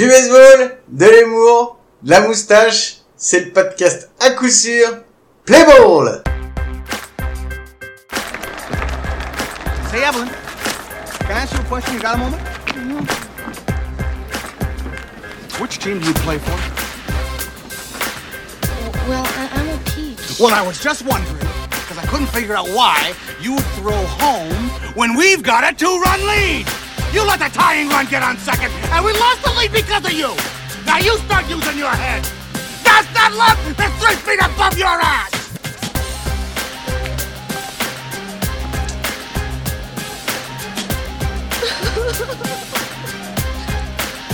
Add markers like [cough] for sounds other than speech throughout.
Du baseball, de l'humour, de la moustache, c'est le podcast à coup sûr Play Ball Hey, Evelyn, can I ask you a question? You got a moment? Which team do you play for? Well, I, I'm a peach. Well, I was just wondering, because I couldn't figure out why you throw home when we've got a two-run lead. You let the tying run get on second, and we lost the lead because of you. Now you start using your head. That's not left that's three feet above your ass.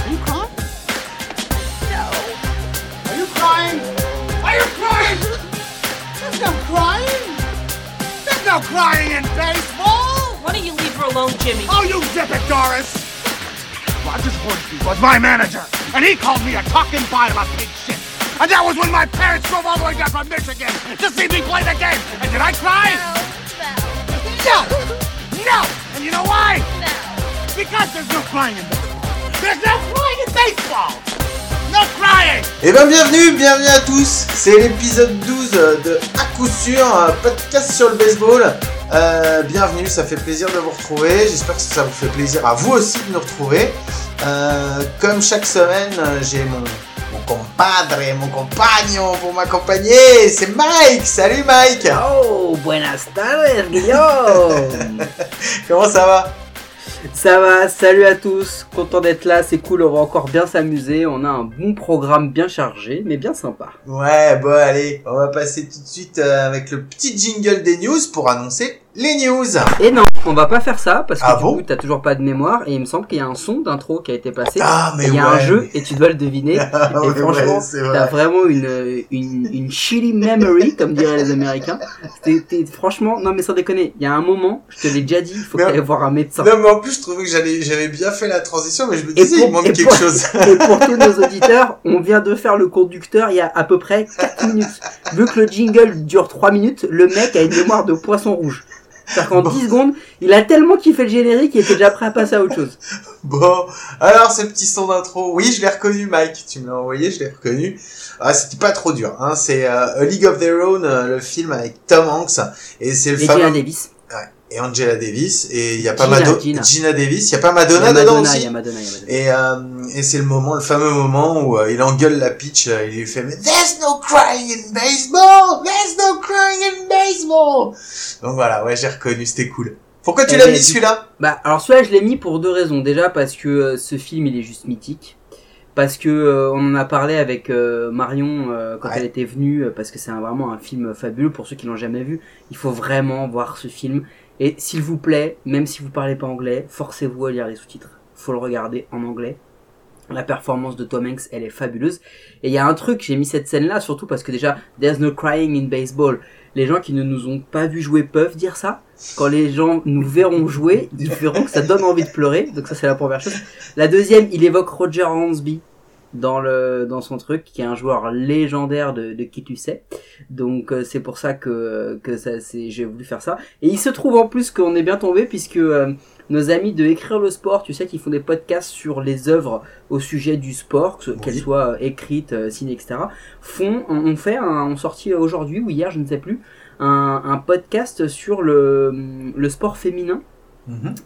Are you crying? No. Are you crying? Are you crying? There's no crying. There's no crying in baseball. Why don't you alone, Jimmy? Oh, you dip it, Doris. Rogers Hornsby was my manager, and he called me a talking pile of pig shit. And that was when my parents drove all the way down from Michigan to see me play the game. And did I cry? No. No. No. And you know why? No. Because there's no crying in baseball. There's no crying in baseball. Crying. Eh ben bienvenue, bienvenue à tous C'est l'épisode 12 de À coup sûr, un podcast sur le baseball. Euh, bienvenue, ça fait plaisir de vous retrouver. J'espère que ça vous fait plaisir à vous aussi de nous retrouver. Euh, comme chaque semaine, euh, j'ai mon, mon compadre, mon compagnon pour m'accompagner. C'est Mike Salut Mike Oh, buenas tardes, Guillaume [laughs] Comment ça va? Ça va, salut à tous, content d'être là, c'est cool, on va encore bien s'amuser, on a un bon programme bien chargé, mais bien sympa. Ouais, bon allez, on va passer tout de suite euh, avec le petit jingle des news pour annoncer les news. Et non, on va pas faire ça, parce que Ah du bon coup, t'as toujours pas de mémoire, et il me semble qu'il y a un son d'intro qui a été passé, Ah mais il y a ouais, un jeu, et tu dois le deviner, Ah [laughs] et ouais, franchement, ouais, c'est vrai. t'as vraiment une, une, une shitty memory, comme diraient les Américains. Franchement, non mais sans déconner, il y a un moment, je te l'ai déjà dit, il faut t'ailles voir un médecin. Non mais en plus je trouvais que j'allais j'avais bien fait la transition mais je me disais pour- il manque quelque pour- chose. Et pour tous nos auditeurs, on vient de faire le conducteur il y a à peu près 4 minutes. Vu que le jingle dure 3 minutes, le mec a une mémoire de poisson rouge. C'est-à-dire qu'en Bon. 10 secondes, il a tellement kiffé le générique qu'il était déjà prêt à passer à autre chose. [laughs] Bon, alors ce petit son d'intro, oui je l'ai reconnu Mike, tu me l'as envoyé, je l'ai reconnu. Ah c'était pas trop dur, hein. c'est euh, A League of Their Own, euh, le film avec Tom Hanks et c'est le Et fameux Gina Davis. Et Angela Davis et il y a pas Gina, Mado- Gina. Davis, il y a pas Il y Madonna, a dedans Madonna, aussi. y a Madonna, y a Madonna. Et, euh, et c'est le moment, le fameux moment où euh, il engueule la pitch, euh, il lui fait mais There's no crying in baseball, there's no crying in baseball. Donc voilà, ouais j'ai reconnu, c'était cool. Pourquoi tu l'as mis celui-là? Bah, alors celui-là, je l'ai mis pour deux raisons. Déjà, parce que ce film, il est juste mythique. Parce que on en a parlé avec Marion quand Ouais. elle était venue, parce que c'est vraiment un film fabuleux. Pour ceux qui l'ont jamais vu, il faut vraiment voir ce film. Et s'il vous plaît, même si vous parlez pas anglais, forcez-vous à lire les sous-titres. Faut le regarder en anglais. La performance de Tom Hanks, elle est fabuleuse. Et il y a un truc, j'ai mis cette scène-là, surtout parce que déjà, there's no crying in baseball. Les gens qui ne nous ont pas vu jouer peuvent dire ça. Quand les gens nous verront jouer, ils verront que ça donne envie de pleurer. Donc ça, c'est la première chose. La deuxième, il évoque Roger Hansby dans le dans son truc, qui est un joueur légendaire de, de qui tu sais. Donc euh, c'est pour ça que que ça c'est j'ai voulu faire ça. Et il se trouve en plus qu'on est bien tombé puisque euh, nos amis de écrire le sport, tu sais, qui font des podcasts sur les œuvres au sujet du sport, qu'elles soient euh, écrites, euh, ciné, etc. Font ont fait un, ont sorti aujourd'hui ou hier, je ne sais plus, un, un podcast sur le le sport féminin.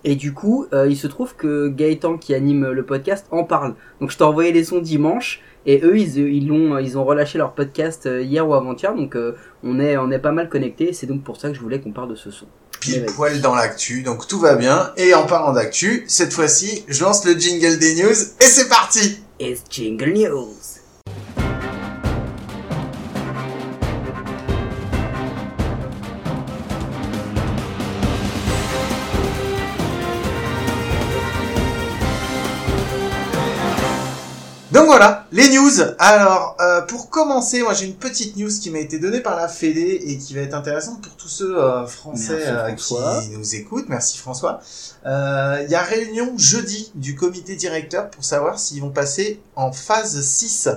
Et du coup, euh, il se trouve que Gaëtan qui anime le podcast en parle. Donc je t'ai envoyé les sons dimanche et eux ils ils ont ils ont relâché leur podcast euh, hier ou avant-hier donc euh, on est on est pas mal connectés. C'est donc pour ça que je voulais qu'on parle de ce son. Pile poil dans l'actu, donc tout va bien. Et en parlant d'actu, cette fois-ci, je lance le jingle des news et c'est parti It's Jingle News. Voilà, les news. Alors, euh, pour commencer, moi j'ai une petite news qui m'a été donnée par la Fédé et qui va être intéressante pour tous ceux euh, français euh, qui nous écoutent. Merci François. Euh, Il y a réunion jeudi du comité directeur pour savoir s'ils vont passer en phase 6.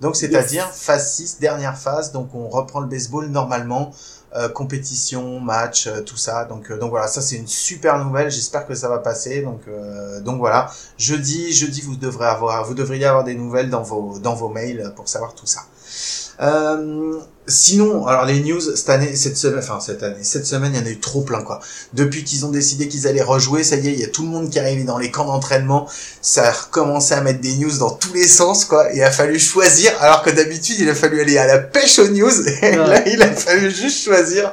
Donc c'est-à-dire phase 6, dernière phase. Donc on reprend le baseball normalement euh, compétition, match, euh, tout ça. Donc, euh, donc voilà, ça c'est une super nouvelle. J'espère que ça va passer. Donc, euh, donc voilà. Jeudi, jeudi, vous devrez avoir, vous devriez avoir des nouvelles dans vos, dans vos mails pour savoir tout ça. Euh, sinon, alors les news cette année, cette semaine, enfin cette année, cette semaine, il y en a eu trop plein quoi. Depuis qu'ils ont décidé qu'ils allaient rejouer, ça y est, il y a tout le monde qui arrive dans les camps d'entraînement. Ça a recommencé à mettre des news dans tous les sens quoi. Il a fallu choisir, alors que d'habitude il a fallu aller à la pêche aux news. [laughs] Et Ouais. là, il a fallu juste choisir.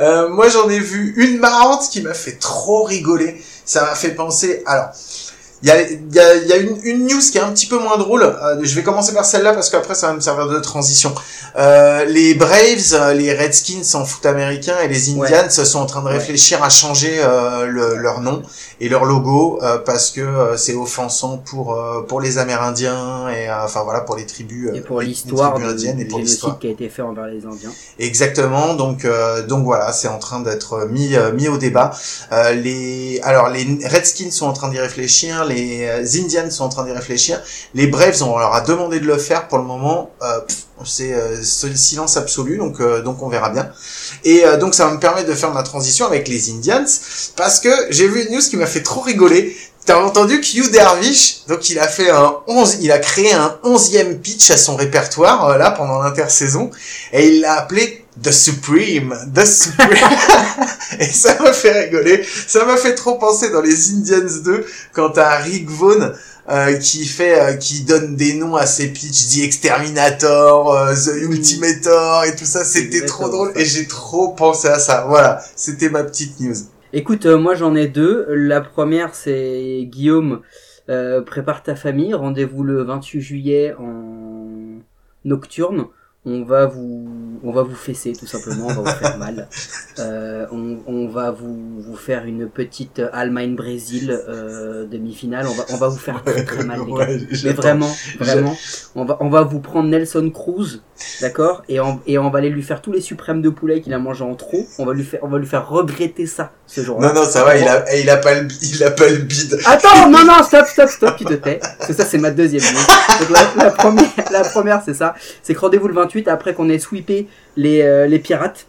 Euh, moi, j'en ai vu une marrante qui m'a fait trop rigoler. Ça m'a fait penser. Alors. Il y a, y a, y a une, une news qui est un petit peu moins drôle. Euh, je vais commencer par celle-là parce qu'après ça va me servir de transition. Euh, les Braves, euh, les Redskins en foot américain et les Indians sont en train de Ouais. réfléchir à changer euh, le- leur nom et leur logo euh, parce que c'est offensant pour euh, pour les Amérindiens et enfin voilà pour les tribus Et pour l'histoire indiennes et pour l'histoire. qui a été fait envers les Indiens. Exactement. Donc euh, donc voilà, c'est en train d'être mis mis au débat. Euh, les alors les Redskins sont en train d'y réfléchir, les euh, Indians sont en train d'y réfléchir. Les Braves on leur a demandé de le faire pour le moment. euh, c'est euh, silence absolu donc on verra bien. Et donc ça va me permettre de faire ma transition avec les Indians parce que j'ai vu une news qui m'a fait trop rigoler. T'as entendu que Hugh Dervish, donc il a fait un 11, il a créé un onzième pitch à son répertoire là pendant l'intersaison et il l'a appelé The Supreme, The Supreme. [laughs] et ça m'a fait rigoler. Ça m'a fait trop penser dans les Indians 2 quand t'as Rick Vaughn euh, qui fait, euh, qui donne des noms à ses pitchs, The Exterminator, euh, The Ultimator et tout ça. C'était trop drôle ça. et j'ai trop pensé à ça. Voilà, c'était ma petite news. Écoute, euh, moi j'en ai deux. La première c'est Guillaume, euh, prépare ta famille. Rendez-vous le 28 juillet en nocturne. On va vous, on va vous fesser tout simplement. On va vous faire mal. [laughs] Euh, on, on va vous, vous faire une petite Allemagne Brésil euh, demi-finale. On va, on va vous faire très très mal les gars. Ouais, Mais vraiment, vraiment, on va, on va vous prendre Nelson Cruz, d'accord, et on, et on va aller lui faire tous les suprêmes de poulet qu'il a mangé en trop. On va lui faire, on va lui faire regretter ça ce jour-là. Non, non, ça va, il a, il a pas le, il a pas le bide. Attends, [laughs] non, non, stop, stop, stop, tu te tais. Parce que ça, c'est ma deuxième news. Donc la, la première, la première, c'est ça. C'est que rendez-vous le 28 après qu'on ait sweepé les, euh, pirates.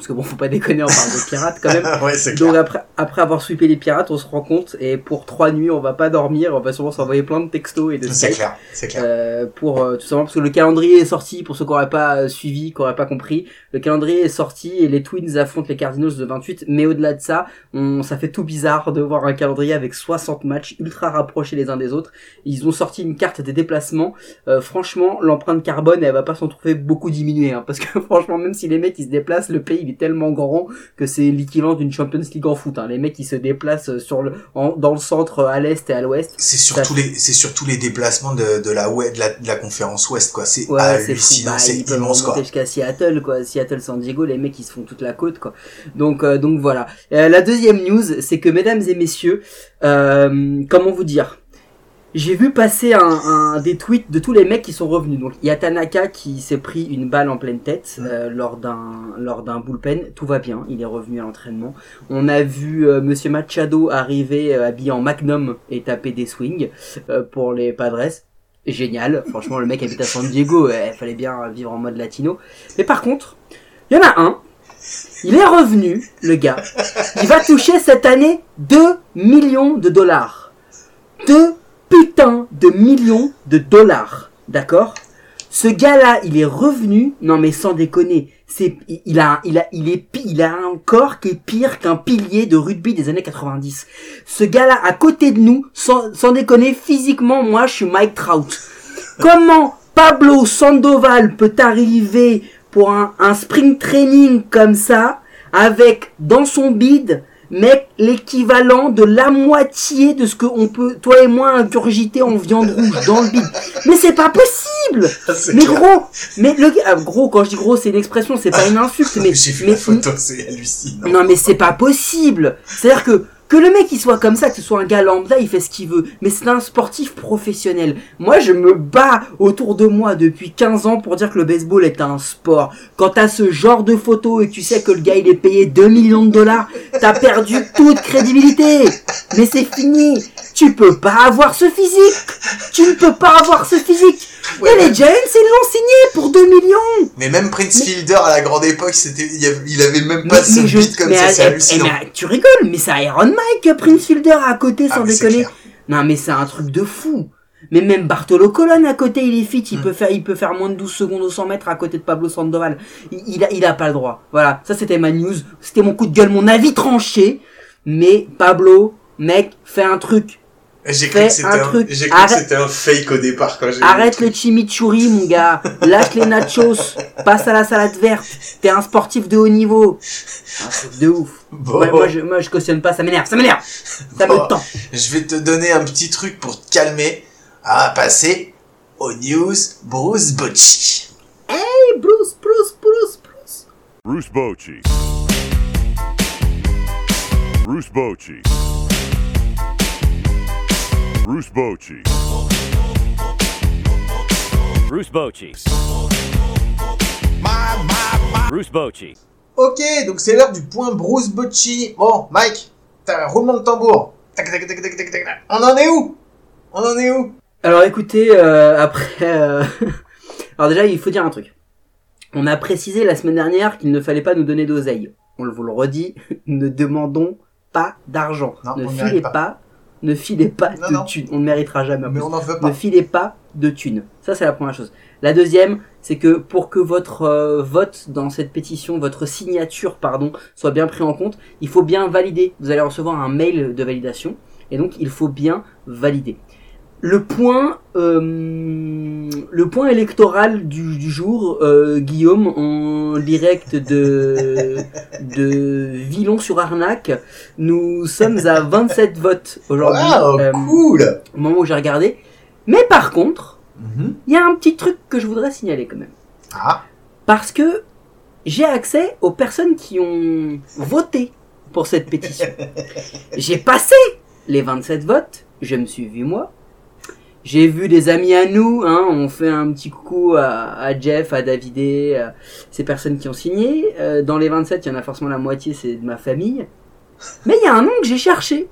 Parce que bon, faut pas déconner, on parle de pirates quand même. [laughs] ouais, c'est clair. Donc après, après avoir sweepé les pirates, on se rend compte, et pour trois nuits, on va pas dormir, on va sûrement s'envoyer plein de textos et de C'est clair, c'est clair. Euh, pour euh, tout simplement parce que le calendrier est sorti pour ceux qui n'auraient pas euh, suivi, qui n'auraient pas compris. Le calendrier est sorti et les Twins affrontent les Cardinals le 28. Mais au-delà de ça, on, ça fait tout bizarre de voir un calendrier avec 60 matchs ultra rapprochés les uns des autres. Ils ont sorti une carte des déplacements. Euh, franchement, l'empreinte carbone, elle va pas s'en trouver beaucoup diminuée, hein, parce que [laughs] franchement, même si les mecs ils se déplacent, le pays il est tellement grand que c'est l'équivalent d'une Champions League en foot. Hein. Les mecs ils se déplacent sur le, en- dans le centre, à l'est et à l'ouest. C'est surtout les, c'est surtout les déplacements de, de la, de la, de la conférence ouest, quoi. C'est Ouais, hallucinant, Bah, c'est immense, quoi. jusqu'à Seattle, quoi. Seattle, San Diego, les mecs, ils se font toute la côte, quoi. Donc, euh, donc voilà. Euh, la deuxième news, c'est que, mesdames et messieurs, euh, comment vous dire? J'ai vu passer un, un- des tweets de tous les mecs qui sont revenus. Donc il y a Tanaka qui s'est pris une balle en pleine tête euh, lors d'un lors d'un bullpen. Tout va bien, il est revenu à l'entraînement. On a vu euh, Monsieur Machado arriver euh, habillé en Magnum et taper des swings euh, pour les Padres. Génial, franchement le mec habite à San Diego, il fallait bien vivre en mode latino. Mais par contre, il y en a un. Il est revenu, le gars. Il va toucher cette année 2 millions de dollars. 2 putain de millions de dollars. D'accord? Ce gars-là, il est revenu. Non mais sans déconner, c'est il- a il a il est il a un corps qui est pire qu'un pilier de rugby des années 90. Ce gars-là à côté de nous, sans sans déconner, physiquement, moi je suis Mike Trout. Comment Pablo Sandoval peut arriver pour un, un spring training comme ça avec dans son bide mec l'équivalent de la moitié de ce que on peut toi et moi ingurgiter en viande rouge dans le bide mais c'est pas possible [laughs] C'est mais clair. gros mais le ah, gros quand je dis gros c'est une expression c'est pas une insulte [laughs] mais J'ai vu mais la photo, c'est hallucinant. non mais c'est pas possible. C'est-à-dire que que le mec il soit comme ça, que ce soit un gars lambda, il fait ce qu'il veut. Mais c'est un sportif professionnel. Moi je me bats autour de moi depuis 15 ans pour dire que le baseball est un sport. Quand t'as ce genre de photos et que tu sais que le gars il est payé 2 millions de dollars, t'as perdu toute crédibilité. Mais c'est fini. Tu peux pas avoir ce physique. Tu ne peux pas avoir ce physique. Ouais, Et les Giants, ils l'ont signé pour 2 millions Mais même Prince Mais- Fielder à la grande époque, c'était, il, avait, même Mais- pas ce mais je- beat comme mais, ça, c'est hallucinant. mais tu rigoles, mais c'est Iron Mike, Prince Fielder à côté, Ah, sans mais c'est déconner. Non, mais c'est un truc de fou. Mais même Bartolo Colon à côté, il est fit, il Mm. peut faire, il peut faire moins de 12 secondes au 100 mètres à côté de Pablo Sandoval. Il, il a, il a pas le droit. Voilà. Ça, c'était ma news. C'était mon coup de gueule, mon avis tranché. Mais Pablo, mec, fais un truc. J'ai cru que c'était un un, truc. j'ai cru que Arrête. c'était un fake au départ quand j'ai Arrête truc. le chimichurri, mon gars. Lâche les nachos. Passe à la salade verte. T'es un sportif de haut niveau. Un truc de ouf. Bon. Ouais, moi, je, moi, je cautionne pas, ça m'énerve, ça m'énerve. Ça Bon. me tend. Je vais te donner un petit truc pour te calmer. À passer aux news Bruce Bocci. Hey, Bruce, Bruce, Bruce, Bruce. Bruce Bochy. Bruce Bochy. Bruce Bochy. Bruce Bochy. Bruce Bochy. Ok, donc c'est l'heure du point Bruce Bocci. Bon, Mike, t'as un roulement de tambour. Tac, tac, tac, tac, tac, tac, tac. On en est où? On en est où? Alors écoutez, euh, après... euh, [laughs] Alors déjà, il faut dire un truc. On a précisé la semaine dernière qu'il ne fallait pas nous donner d'oseille. On vous le redit, [laughs] ne demandons pas d'argent. Ne on ne filez pas. Ne filez pas Non, de non. thunes. On ne méritera jamais. en Mais on n'en veut Ne pas. filez pas de thunes. Ça, c'est la première chose. La deuxième, c'est que pour que votre euh, vote dans cette pétition, votre signature, pardon, soit bien pris en compte, il faut bien valider. Vous allez recevoir un mail de validation. Et donc, il faut bien valider. Le point, euh, le point électoral du, du jour, euh, Guillaume, en direct de, [laughs] de Villon-sur-Arnac, nous sommes à 27 votes aujourd'hui, Wow, euh, cool au moment où j'ai regardé. Mais par contre, Mhm. il y a un petit truc que je voudrais signaler quand même. Ah, Parce que j'ai accès aux personnes qui ont voté pour cette pétition. [laughs] j'ai passé les 27 votes, je me suis vu moi. J'ai vu des amis à nous, hein, on fait un petit coucou à, à Jeff, à Davidé, à ces personnes qui ont signé. Euh, dans les 27, il y en a forcément la moitié, c'est de ma famille. Mais il y a un nom que j'ai cherché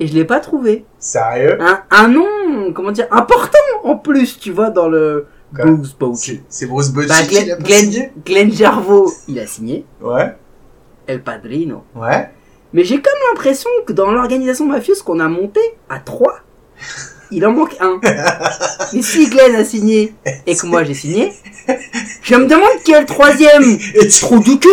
et je l'ai pas trouvé. sérieux? Un, un nom, comment dire, important en plus, tu vois, dans le Quoi? Bruce Bochy. C'est Bruce Bocci Bah, qui Glenn, pas Glenn, signé Glenn Jarvo, il a signé. Ouais, El Padrino. ouais. Mais j'ai comme l'impression que dans l'organisation mafieuse qu'on a montée à trois, il en manque un. Mais si Glenn a signé et que moi j'ai signé, je me demande qui est le troisième trou du cul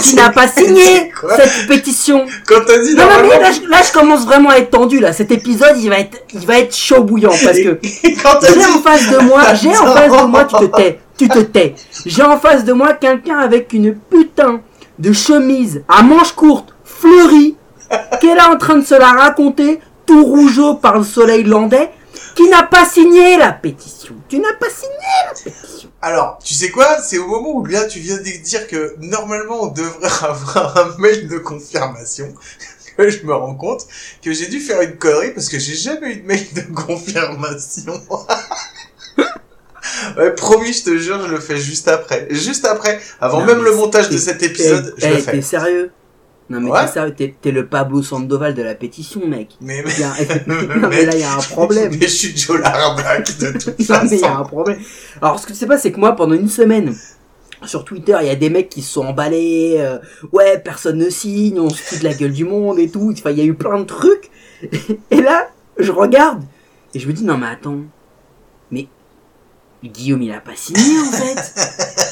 qui n'a pas signé cette pétition. Quand t'as dit Non, mais là, je, là, je commence vraiment à être tendu, là. Cet épisode, il va être, il va être chaud bouillant parce que j'ai en face de moi, j'ai en face de moi, tu te tais, tu te tais. J'ai en face de moi quelqu'un avec une putain de chemise à manches courtes, fleurie, qui est là en train de se la raconter, tout rougeau par le soleil landais, qui n'a pas signé la pétition. Tu n'as pas signé la pétition. Alors, tu sais quoi? C'est au moment où là, tu viens de dire que normalement, on devrait [laughs] avoir un mail de confirmation [laughs] que je me rends compte que j'ai dû faire une connerie parce que j'ai jamais eu de mail de confirmation. [laughs] ouais, promis, je te jure, je le fais juste après. Juste après, avant Non, même le montage de t'es- cet épisode, je le T'es fais. sérieux Non mais Ouais. t'es sérieux, t'es le Pablo Sandoval de la pétition, mec. Mais, a- [laughs] non mais là, il y a un problème. mais je suis Joe Larnac de [laughs] toute Non, mais il y a un problème. Alors, ce que tu sais pas, c'est que moi, pendant une semaine, sur Twitter, il y a des mecs qui se sont emballés. euh, ouais, personne ne signe, on se fout de la gueule du monde et tout. Enfin, il y a eu plein de trucs. [laughs] Et là, je regarde et je me dis, non, mais attends. Mais Guillaume, il a pas signé, en fait.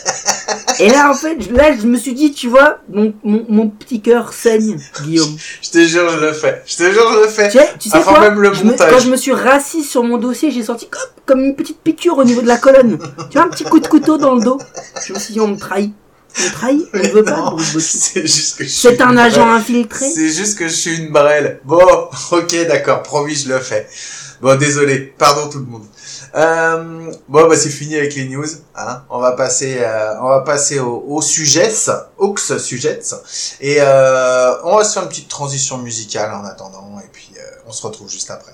Et là, en fait, là, je me suis dit, tu vois, mon, mon, mon petit cœur saigne, Guillaume. [laughs] Je te jure, je le fais. Je te jure, je le fais. Tu sais, tu sais quoi même le Je me-. Quand je me suis rassis sur mon dossier, j'ai senti comme, comme une petite piqûre au niveau de la colonne. tu vois, un petit coup de couteau dans le dos. Je me suis dit, on me trahit. On me trahit, on veut pas. C'est juste que je C'est un agent brêle. infiltré. C'est juste que je suis une brêle. Bon, [laughs] ok, d'accord, promis, je le fais. Bon, désolé, pardon tout le monde. Euh, bon, bah c'est fini avec les news. Hein. On va passer, euh, on va passer au, au sujets, aux sujets, et euh, on va se faire une petite transition musicale en attendant, et puis euh, on se retrouve juste après.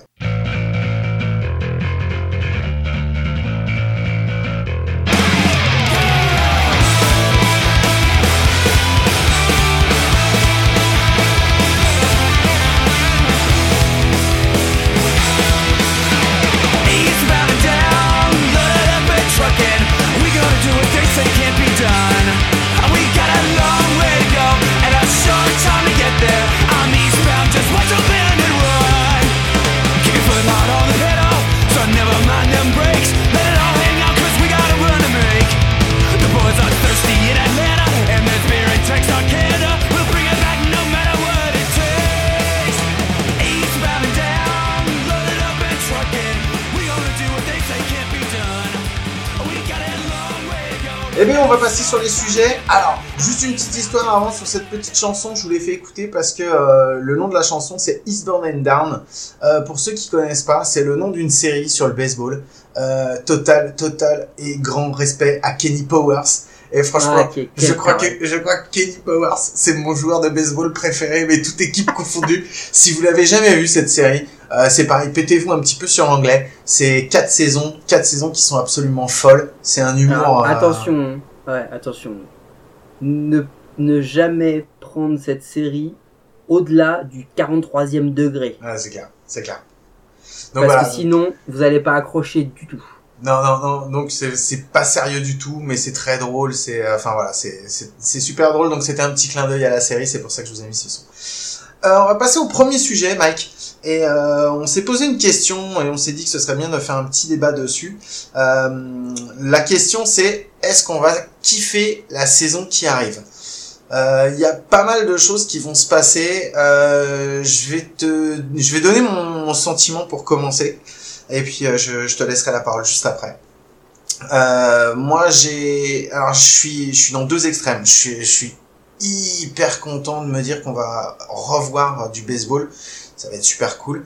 Passer sur les sujets. Alors, juste une petite histoire avant sur cette petite chanson. Je vous l'ai fait écouter parce que euh, le nom de la chanson, c'est Eastbourne and Down. Euh, pour ceux qui connaissent pas, c'est le nom d'une série sur le baseball. Euh, total, total et grand respect à Kenny Powers. Et franchement, Ah, je crois que je crois que Kenny Powers, c'est mon joueur de baseball préféré, mais toute équipe confondue. [laughs] si vous l'avez jamais vu cette série, euh, c'est pareil, pétez-vous un petit peu sur l'anglais. C'est quatre saisons, quatre saisons qui sont absolument folles. C'est un humour. Euh, attention, ouais, attention. Ne, ne jamais prendre cette série au-delà du 43e degré. Ouais, c'est clair, c'est clair. Donc parce voilà. que sinon, vous allez pas accrocher du tout. Non, non, non. Donc c'est pas sérieux du tout, mais c'est très drôle. C'est euh, enfin voilà, c'est super drôle. Donc c'était un petit clin d'œil à la série. C'est pour ça que je vous ai mis ce son. Euh, on va passer au premier sujet, Mike. Et euh, on s'est posé une question et on s'est dit que ce serait bien de faire un petit débat dessus. Euh, la question c'est est-ce qu'on va kiffer la saison qui arrive? Euh, Il y a pas mal de choses qui vont se passer. Euh, je vais te, je vais donner mon, sentiment pour commencer. Et puis euh, je, je te laisserai la parole juste après. Euh, moi j'ai, alors je suis, je suis dans deux extrêmes. Je suis, je suis hyper content de me dire qu'on va revoir du baseball. Ça va être super cool.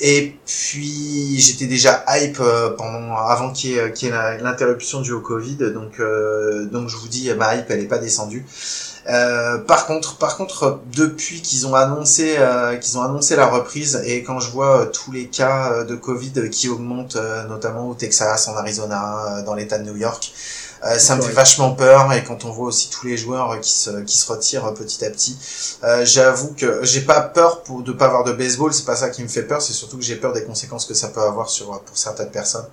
Et puis j'étais déjà hype euh, pendant avant qu'il y ait, y ait l'interruption due au Covid. Donc euh, donc je vous dis ma hype elle est pas descendue. Euh, par contre, par contre, depuis qu'ils ont annoncé, euh, qu'ils ont annoncé la reprise et quand je vois euh, tous les cas euh, de Covid qui augmentent, notamment au Texas, en Arizona, dans l'État de New York, euh, ça me fait vachement peur. Et quand on voit aussi tous les joueurs euh, qui se, qui se retirent euh, petit à petit, euh, j'avoue que j'ai pas peur pour de pas avoir de baseball. C'est pas ça qui me fait peur. C'est surtout que j'ai peur des conséquences que ça peut avoir sur pour certaines personnes.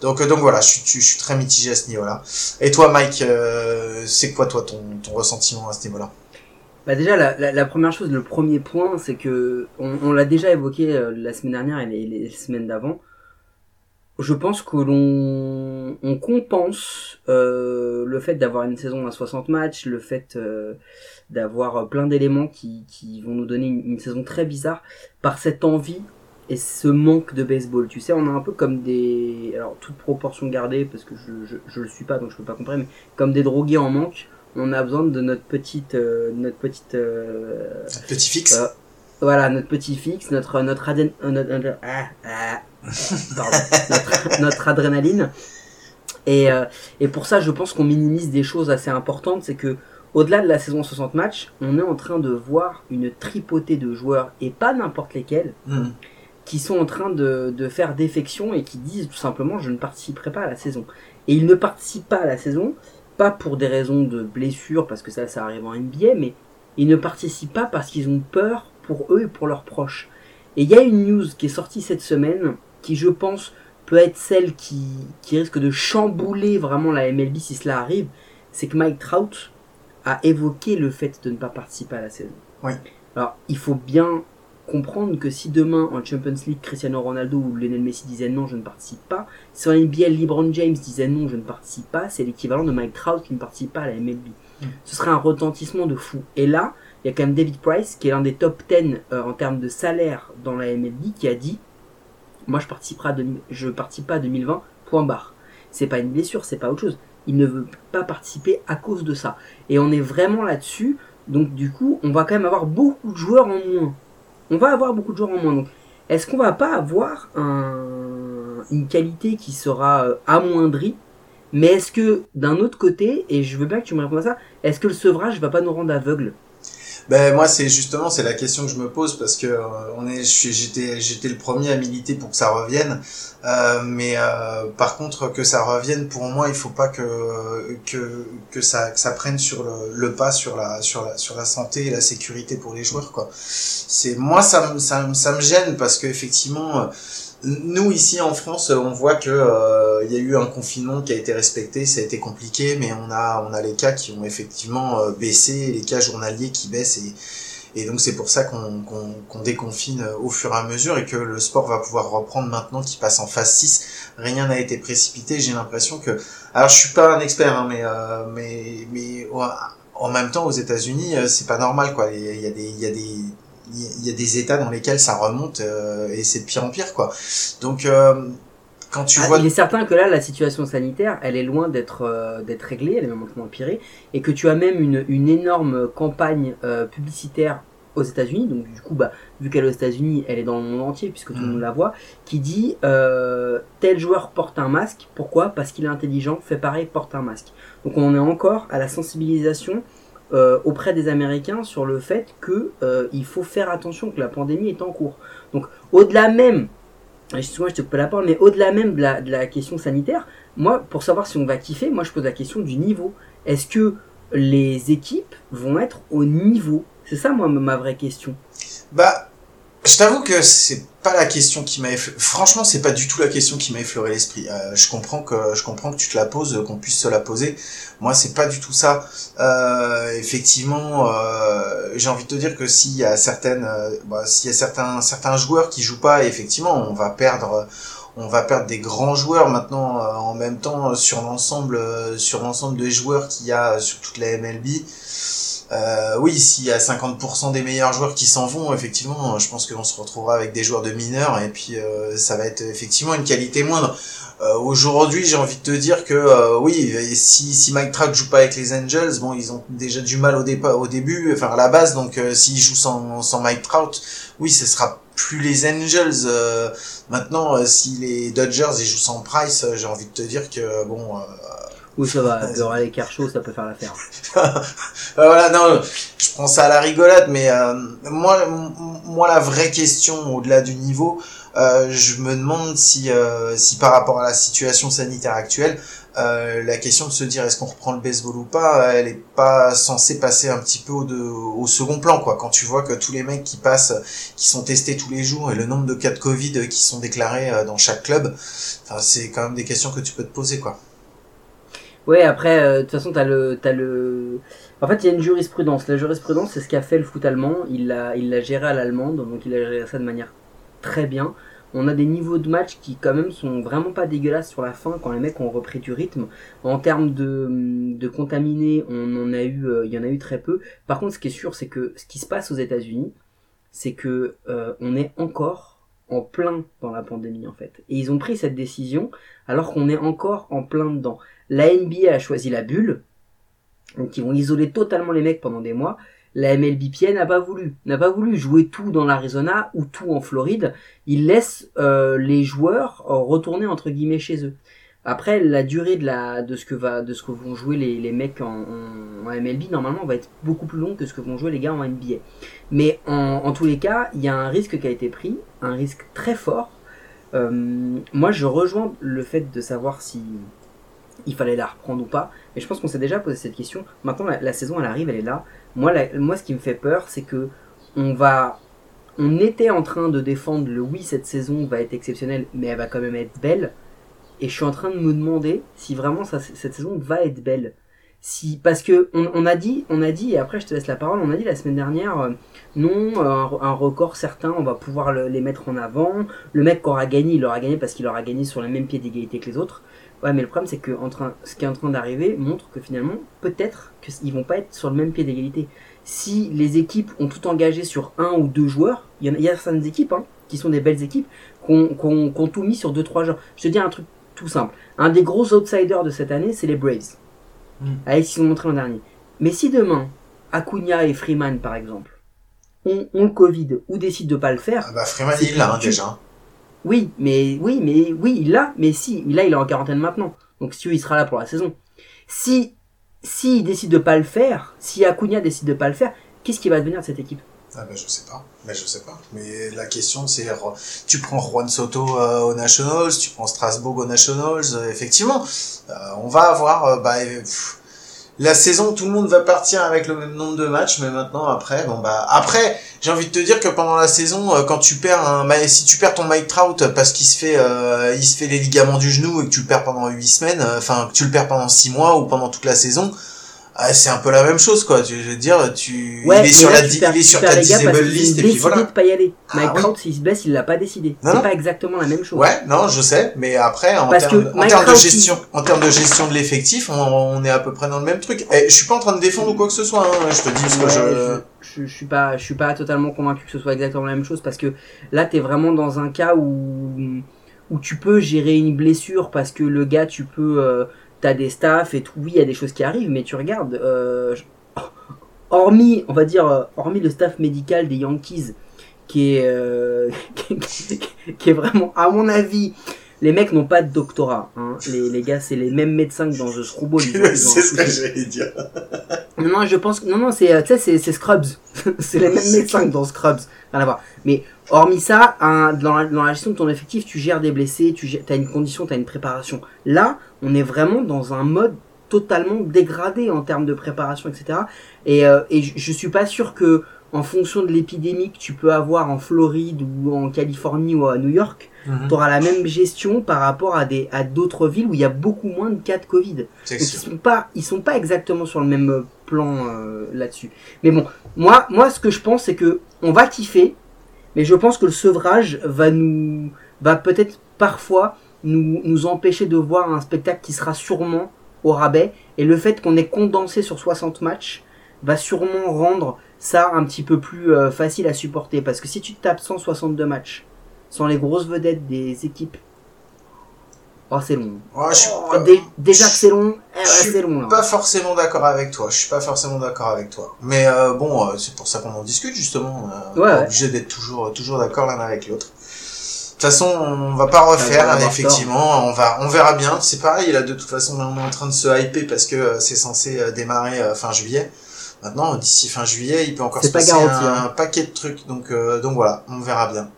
Donc euh, donc voilà, je suis, je suis très mitigé à ce niveau-là. Et toi, Mike, euh, c'est quoi toi ton, ton ressentiment à ce niveau-là? Bah déjà, la, la, la première chose, le premier point, c'est que on, on l'a déjà évoqué euh, la semaine dernière et les, les semaines d'avant. Je pense que l'on on compense euh, le fait d'avoir une saison à 60 matchs, le fait euh, d'avoir plein d'éléments qui, qui vont nous donner une, une saison très bizarre par cette envie et ce manque de baseball. Tu sais, on a un peu comme des... Alors, toute proportion gardée, parce que je, je, je le suis pas, donc je peux pas comprendre, mais comme des drogués en manque, on a besoin de notre petite... euh, notre petite... euh, Petit fixe. Euh, voilà, notre petit fixe, notre notre, adén- euh, notre, notre- ah, ah, pardon, [laughs] notre, notre adrénaline. Et, euh, et pour ça, je pense qu'on minimise des choses assez importantes. C'est que au-delà de la saison 60 matchs, on est en train de voir une tripotée de joueurs, et pas n'importe lesquels, Hmm. qui sont en train de, de faire défection et qui disent tout simplement je ne participerai pas à la saison. Et ils ne participent pas à la saison, pas pour des raisons de blessure, parce que ça, ça arrive en NBA, mais ils ne participent pas parce qu'ils ont peur pour eux et pour leurs proches. Et il y a une news qui est sortie cette semaine, qui je pense peut être celle qui, qui risque de chambouler vraiment la MLB si cela arrive, c'est que Mike Trout a évoqué le fait de ne pas participer à la saison. Oui. Alors, il faut bien comprendre que si demain en Champions League Cristiano Ronaldo ou Lionel Messi disaient non je ne participe pas, si en NBA LeBron James disait non je ne participe pas, c'est l'équivalent de Mike Trout qui ne participe pas à la MLB. Ce serait un retentissement de fou. Et là, il y a quand même David Price qui est l'un des top 10 euh, en termes de salaire dans la MLB qui a dit moi je participerai à 2000 je participe pas à 2020 point barre. C'est pas une blessure, c'est pas autre chose. Il ne veut pas participer à cause de ça. Et on est vraiment là-dessus. Donc du coup, on va quand même avoir beaucoup de joueurs en moins. On va avoir beaucoup de joueurs en moins. Donc, est-ce qu'on va pas avoir un, une qualité qui sera euh, amoindrie? Mais est-ce que d'un autre côté, et je veux bien que tu me répondes à ça, est-ce que le sevrage va pas nous rendre aveugles? Ben moi c'est justement c'est la question que je me pose parce que euh, on est j'étais j'étais le premier à militer pour que ça revienne. Euh, mais euh, par contre que ça revienne pour moi il faut pas que que que ça que ça prenne sur le, le pas sur la sur la sur la santé et la sécurité pour les joueurs quoi. C'est moi ça me ça, ça me gêne parce que effectivement euh, nous ici en France, on voit que euh, il y a eu un confinement qui a été respecté, ça a été compliqué, mais on a on a les cas qui ont effectivement euh, baissé, les cas journaliers qui baissent et et donc c'est pour ça qu'on qu'on déconfine au fur et à mesure et que le sport va pouvoir reprendre maintenant qu'il passe en phase 6. Rien n'a été précipité, j'ai l'impression que alors je suis pas un expert hein, mais euh, mais mais en même temps aux États-Unis, euh, c'est pas normal quoi, il y a des il y a des il y a des états dans lesquels ça remonte euh, et c'est de pire en pire quoi. Donc euh, quand tu Ah, vois Il est certain que là, la situation sanitaire, elle est loin d'être euh, d'être réglée, elle est même d'empirer, et que tu as même une, une énorme campagne publicitaire aux États-Unis, donc du coup, bah, vu qu'elle est aux États-Unis, elle est dans le monde entier, puisque tout le Mhm. monde la voit, qui dit tel joueur porte un masque, pourquoi? Parce qu'il est intelligent, fait pareil, porte un masque. Donc on est encore à la sensibilisation euh, auprès des Américains sur le fait que euh, il faut faire attention que la pandémie est en cours. Donc au-delà même Excuse-moi, je te coupe la parole, mais au-delà même de la, de la question sanitaire, moi, pour savoir si on va kiffer, moi, je pose la question du niveau. Est-ce que les équipes vont être au niveau? C'est ça, moi, ma vraie question. Bah, je t'avoue que c'est pas la question qui m'a effleuré. Franchement, c'est pas du tout la question qui m'a effleuré l'esprit. Euh, je comprends que je comprends que tu te la poses, qu'on puisse se la poser. Moi, c'est pas du tout ça. Euh, effectivement, euh, j'ai envie de te dire que s'il y a certaines, euh, bah, s'il y a certains certains joueurs qui jouent pas, effectivement, on va perdre. On va perdre des grands joueurs maintenant euh, en même temps sur l'ensemble euh, sur l'ensemble des joueurs qu'il y a sur toute la MLB. Euh, oui, s'il y a 50% des meilleurs joueurs qui s'en vont, effectivement, je pense qu'on se retrouvera avec des joueurs de mineurs et puis euh, ça va être effectivement une qualité moindre. Euh, Aujourd'hui, j'ai envie de te dire que euh, oui, si, si Mike Trout joue pas avec les Angels, bon, ils ont déjà du mal au au début, enfin à la base, donc euh, s'ils jouent sans, sans Mike Trout, oui, ce sera plus les Angels. Euh, maintenant, si les Dodgers ils jouent sans Price, j'ai envie de te dire que bon. Oui, ça va, Burrell et Kershaw, ça peut faire l'affaire. Euh, [laughs] voilà, non, je prends ça à la rigolade, mais euh, moi, moi, la vraie question au-delà du niveau, euh, je me demande si, euh, si par rapport à la situation sanitaire actuelle, euh, la question de se dire est-ce qu'on reprend le baseball ou pas, elle est pas censée passer un petit peu au, de- au second plan, quoi. Quand tu vois que tous les mecs qui passent, qui sont testés tous les jours et le nombre de cas de Covid qui sont déclarés euh, dans chaque club, enfin, c'est quand même des questions que tu peux te poser, quoi. Ouais, après, euh, de toute façon, t'as le, t'as le. En fait, il y a une jurisprudence. La jurisprudence, c'est ce qu'a fait le foot allemand. Il l'a, il l'a géré à l'allemande, donc il a géré ça de manière très bien. On a des niveaux de match qui, quand même, sont vraiment pas dégueulasses sur la fin quand les mecs ont repris du rythme. En termes de, de contaminés, on en a eu, euh, il y en a eu très peu. Par contre, ce qui est sûr, c'est que ce qui se passe aux États-Unis, c'est que euh, on est encore en plein dans la pandémie en fait. Et ils ont pris cette décision alors qu'on est encore en plein dedans. La NBA a choisi la bulle, donc ils vont isoler totalement les mecs pendant des mois. La MLBPA n'a pas voulu, n'a pas voulu jouer tout dans l'Arizona ou tout en Floride. Ils laissent euh, les joueurs euh, retourner entre guillemets chez eux. Après, la durée de la de ce que va de ce que vont jouer les, les mecs en, MLB normalement va être beaucoup plus long que ce que vont jouer les gars en NBA. Mais en, en tous les cas, il y a un risque qui a été pris, un risque très fort. Euh, moi, je rejoins le fait de savoir si il fallait la reprendre ou pas. Mais je pense qu'on s'est déjà posé cette question. Maintenant, la, saison, elle arrive, elle est là. Moi, moi, ce qui me fait peur, c'est que on va, on était en train de défendre le oui, cette saison va être exceptionnelle, mais elle va quand même être belle. Et je suis en train de me demander si vraiment cette saison va être belle. Si, parce que on, a dit, on a dit, et après je te laisse la parole, on a dit la semaine dernière, euh, non, un, un record certain, on va pouvoir le- les mettre en avant. Le mec qui aura gagné, il aura gagné parce qu'il aura gagné sur le même pied d'égalité que les autres. Ouais, mais le problème c'est que en train, ce qui est en train d'arriver montre que finalement, peut-être qu'ils vont pas être sur le même pied d'égalité. Si les équipes ont tout engagé sur un ou deux joueurs, il y, a, il y a certaines équipes hein, qui sont des belles équipes, qui ont, tout mis sur deux trois joueurs. Je te dis un truc tout simple. Un des gros outsiders de cette année, c'est les Braves. Mm. Avec ce qu'ils ont montré l'an dernier. Mais si demain, Acuna et Freeman par exemple, ont, ont le Covid ou décident de pas le faire, Ah bah Freeman, C'est il l'a hein, déjà. Oui, mais oui, mais oui, il l'a, mais si, là il est en quarantaine maintenant. Donc si il sera là pour la saison. Si s'il décide de pas le faire, si Acuna décide de pas le faire, qu'est-ce qui va devenir de cette équipe? Ah bah je sais pas, mais je sais pas. Mais la question c'est, tu prends Juan Soto euh, aux Nationals, tu prends Strasbourg aux Nationals, euh, effectivement, euh, on va avoir, euh, bah, euh, la saison, tout le monde va partir avec le même nombre de matchs, mais maintenant après, bon bah après, j'ai envie de te dire que pendant la saison, euh, quand tu perds un, si tu perds ton Mike Trout parce qu'il se fait, euh, il se fait les ligaments du genou et que tu le perds pendant huit semaines, euh, enfin que tu le perds pendant six mois ou pendant toute la saison. Ah, c'est un peu la même chose quoi, tu, je veux dire, tu, il est là, la, tu di- perds- il est sur ta les gars parce disable list et puis voilà. de pas y aller. Ah, Mike oui. Trout, s'il se blesse, il l'a pas décidé. C'est pas exactement la même chose. Ouais, non, je sais, mais après, en termes, de gestion, en termes de gestion de l'effectif, on, on est à peu près dans le même truc. Et je suis pas en train de défendre ou quoi que ce soit, hein, je te dis parce que Ouais, je... je, je suis pas, je suis pas totalement convaincu que ce soit exactement la même chose parce que là, t'es vraiment dans un cas où, où tu peux gérer une blessure parce que le gars, tu peux, euh, t'as des staffs et tout. Oui, il y a des choses qui arrivent, mais tu regardes, euh, [laughs] hormis, on va dire, euh, hormis le staff médical des Yankees, qui est, euh, [laughs] qui, est vraiment, à mon avis, les mecs n'ont pas de doctorat. Hein. Les, les gars, c'est les mêmes médecins que dans The [laughs] ont c'est ce que j'allais dire. Non, non, je pense que non, non, c'est, tu sais, c'est, Scrubs. c'est les mêmes médecins que dans Scrubs. Rien à voir. Mais hormis ça, un- dans, la, dans la gestion de ton effectif, tu gères des blessés, tu gères, as une condition, tu as une préparation. Là, on est vraiment dans un mode totalement dégradé en termes de préparation, etc. Et, euh, et je, je suis pas sûr que, en fonction de l'épidémie que tu peux avoir en Floride ou en Californie ou à New York, Mhm. tu auras la même gestion par rapport à des à d'autres villes où il y a beaucoup moins de cas de Covid. Donc, ils sont pas, ils sont pas exactement sur le même euh, plan euh, là-dessus. Mais bon, moi, moi, ce que je pense, c'est que on va kiffer, mais je pense que le sevrage va nous, va peut-être parfois nous, empêcher de voir un spectacle qui sera sûrement au rabais. Et le fait qu'on ait condensé sur 60 matchs va sûrement rendre ça un petit peu plus euh, facile à supporter. Parce que si tu tapes 162 matchs sans les grosses vedettes des équipes, oh c'est long. Ouais, je suis Oh, dé- déjà que c'est long, eh ouais, Je suis c'est long là. pas forcément d'accord avec toi. Je suis pas forcément d'accord avec toi. Mais euh, bon, euh, c'est pour ça qu'on en discute justement. Euh, Ouais, pas ouais. obligé d'être toujours toujours d'accord l'un avec l'autre. De toute façon, on va pas refaire. effectivement, on va on verra bien. C'est pareil. Là, de toute façon, on est en train de se hyper parce que euh, c'est censé euh, démarrer euh, fin juillet. Maintenant, d'ici fin juillet, il peut encore C'est se pas passer garanti, un, hein. paquet de trucs. Donc euh, donc voilà, on verra bien.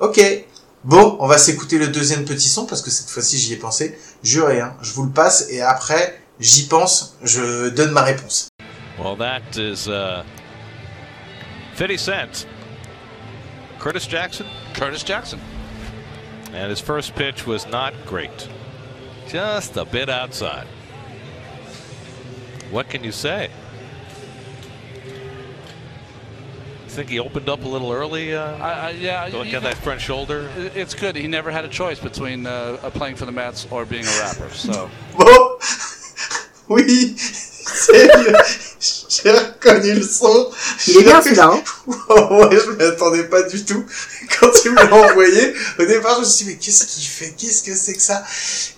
Ok. Bon, on va s'écouter le deuxième petit son parce que cette fois-ci j'y ai pensé. Juré, hein, je vous le passe et après j'y pense, je donne ma réponse. Well, that is uh, 50 Cent. Curtis Jackson? Curtis Jackson. And his first pitch was not great. Just a bit outside. What can you say? Think he opened up a little early? Uh, I, I, yeah, don't you- get that front shoulder. it's good. He never had a choice between uh, uh, playing for the Mets or being a rapper. So Bon, oui, c'est le- j'ai reconnu le son. Il est bien celui-là, hein [laughs] ouais, je m'y attendais pas du tout. Quand tu me l'as envoyé, au départ, je me suis dit, mais qu'est-ce qu'il fait? Qu'est-ce que c'est que ça?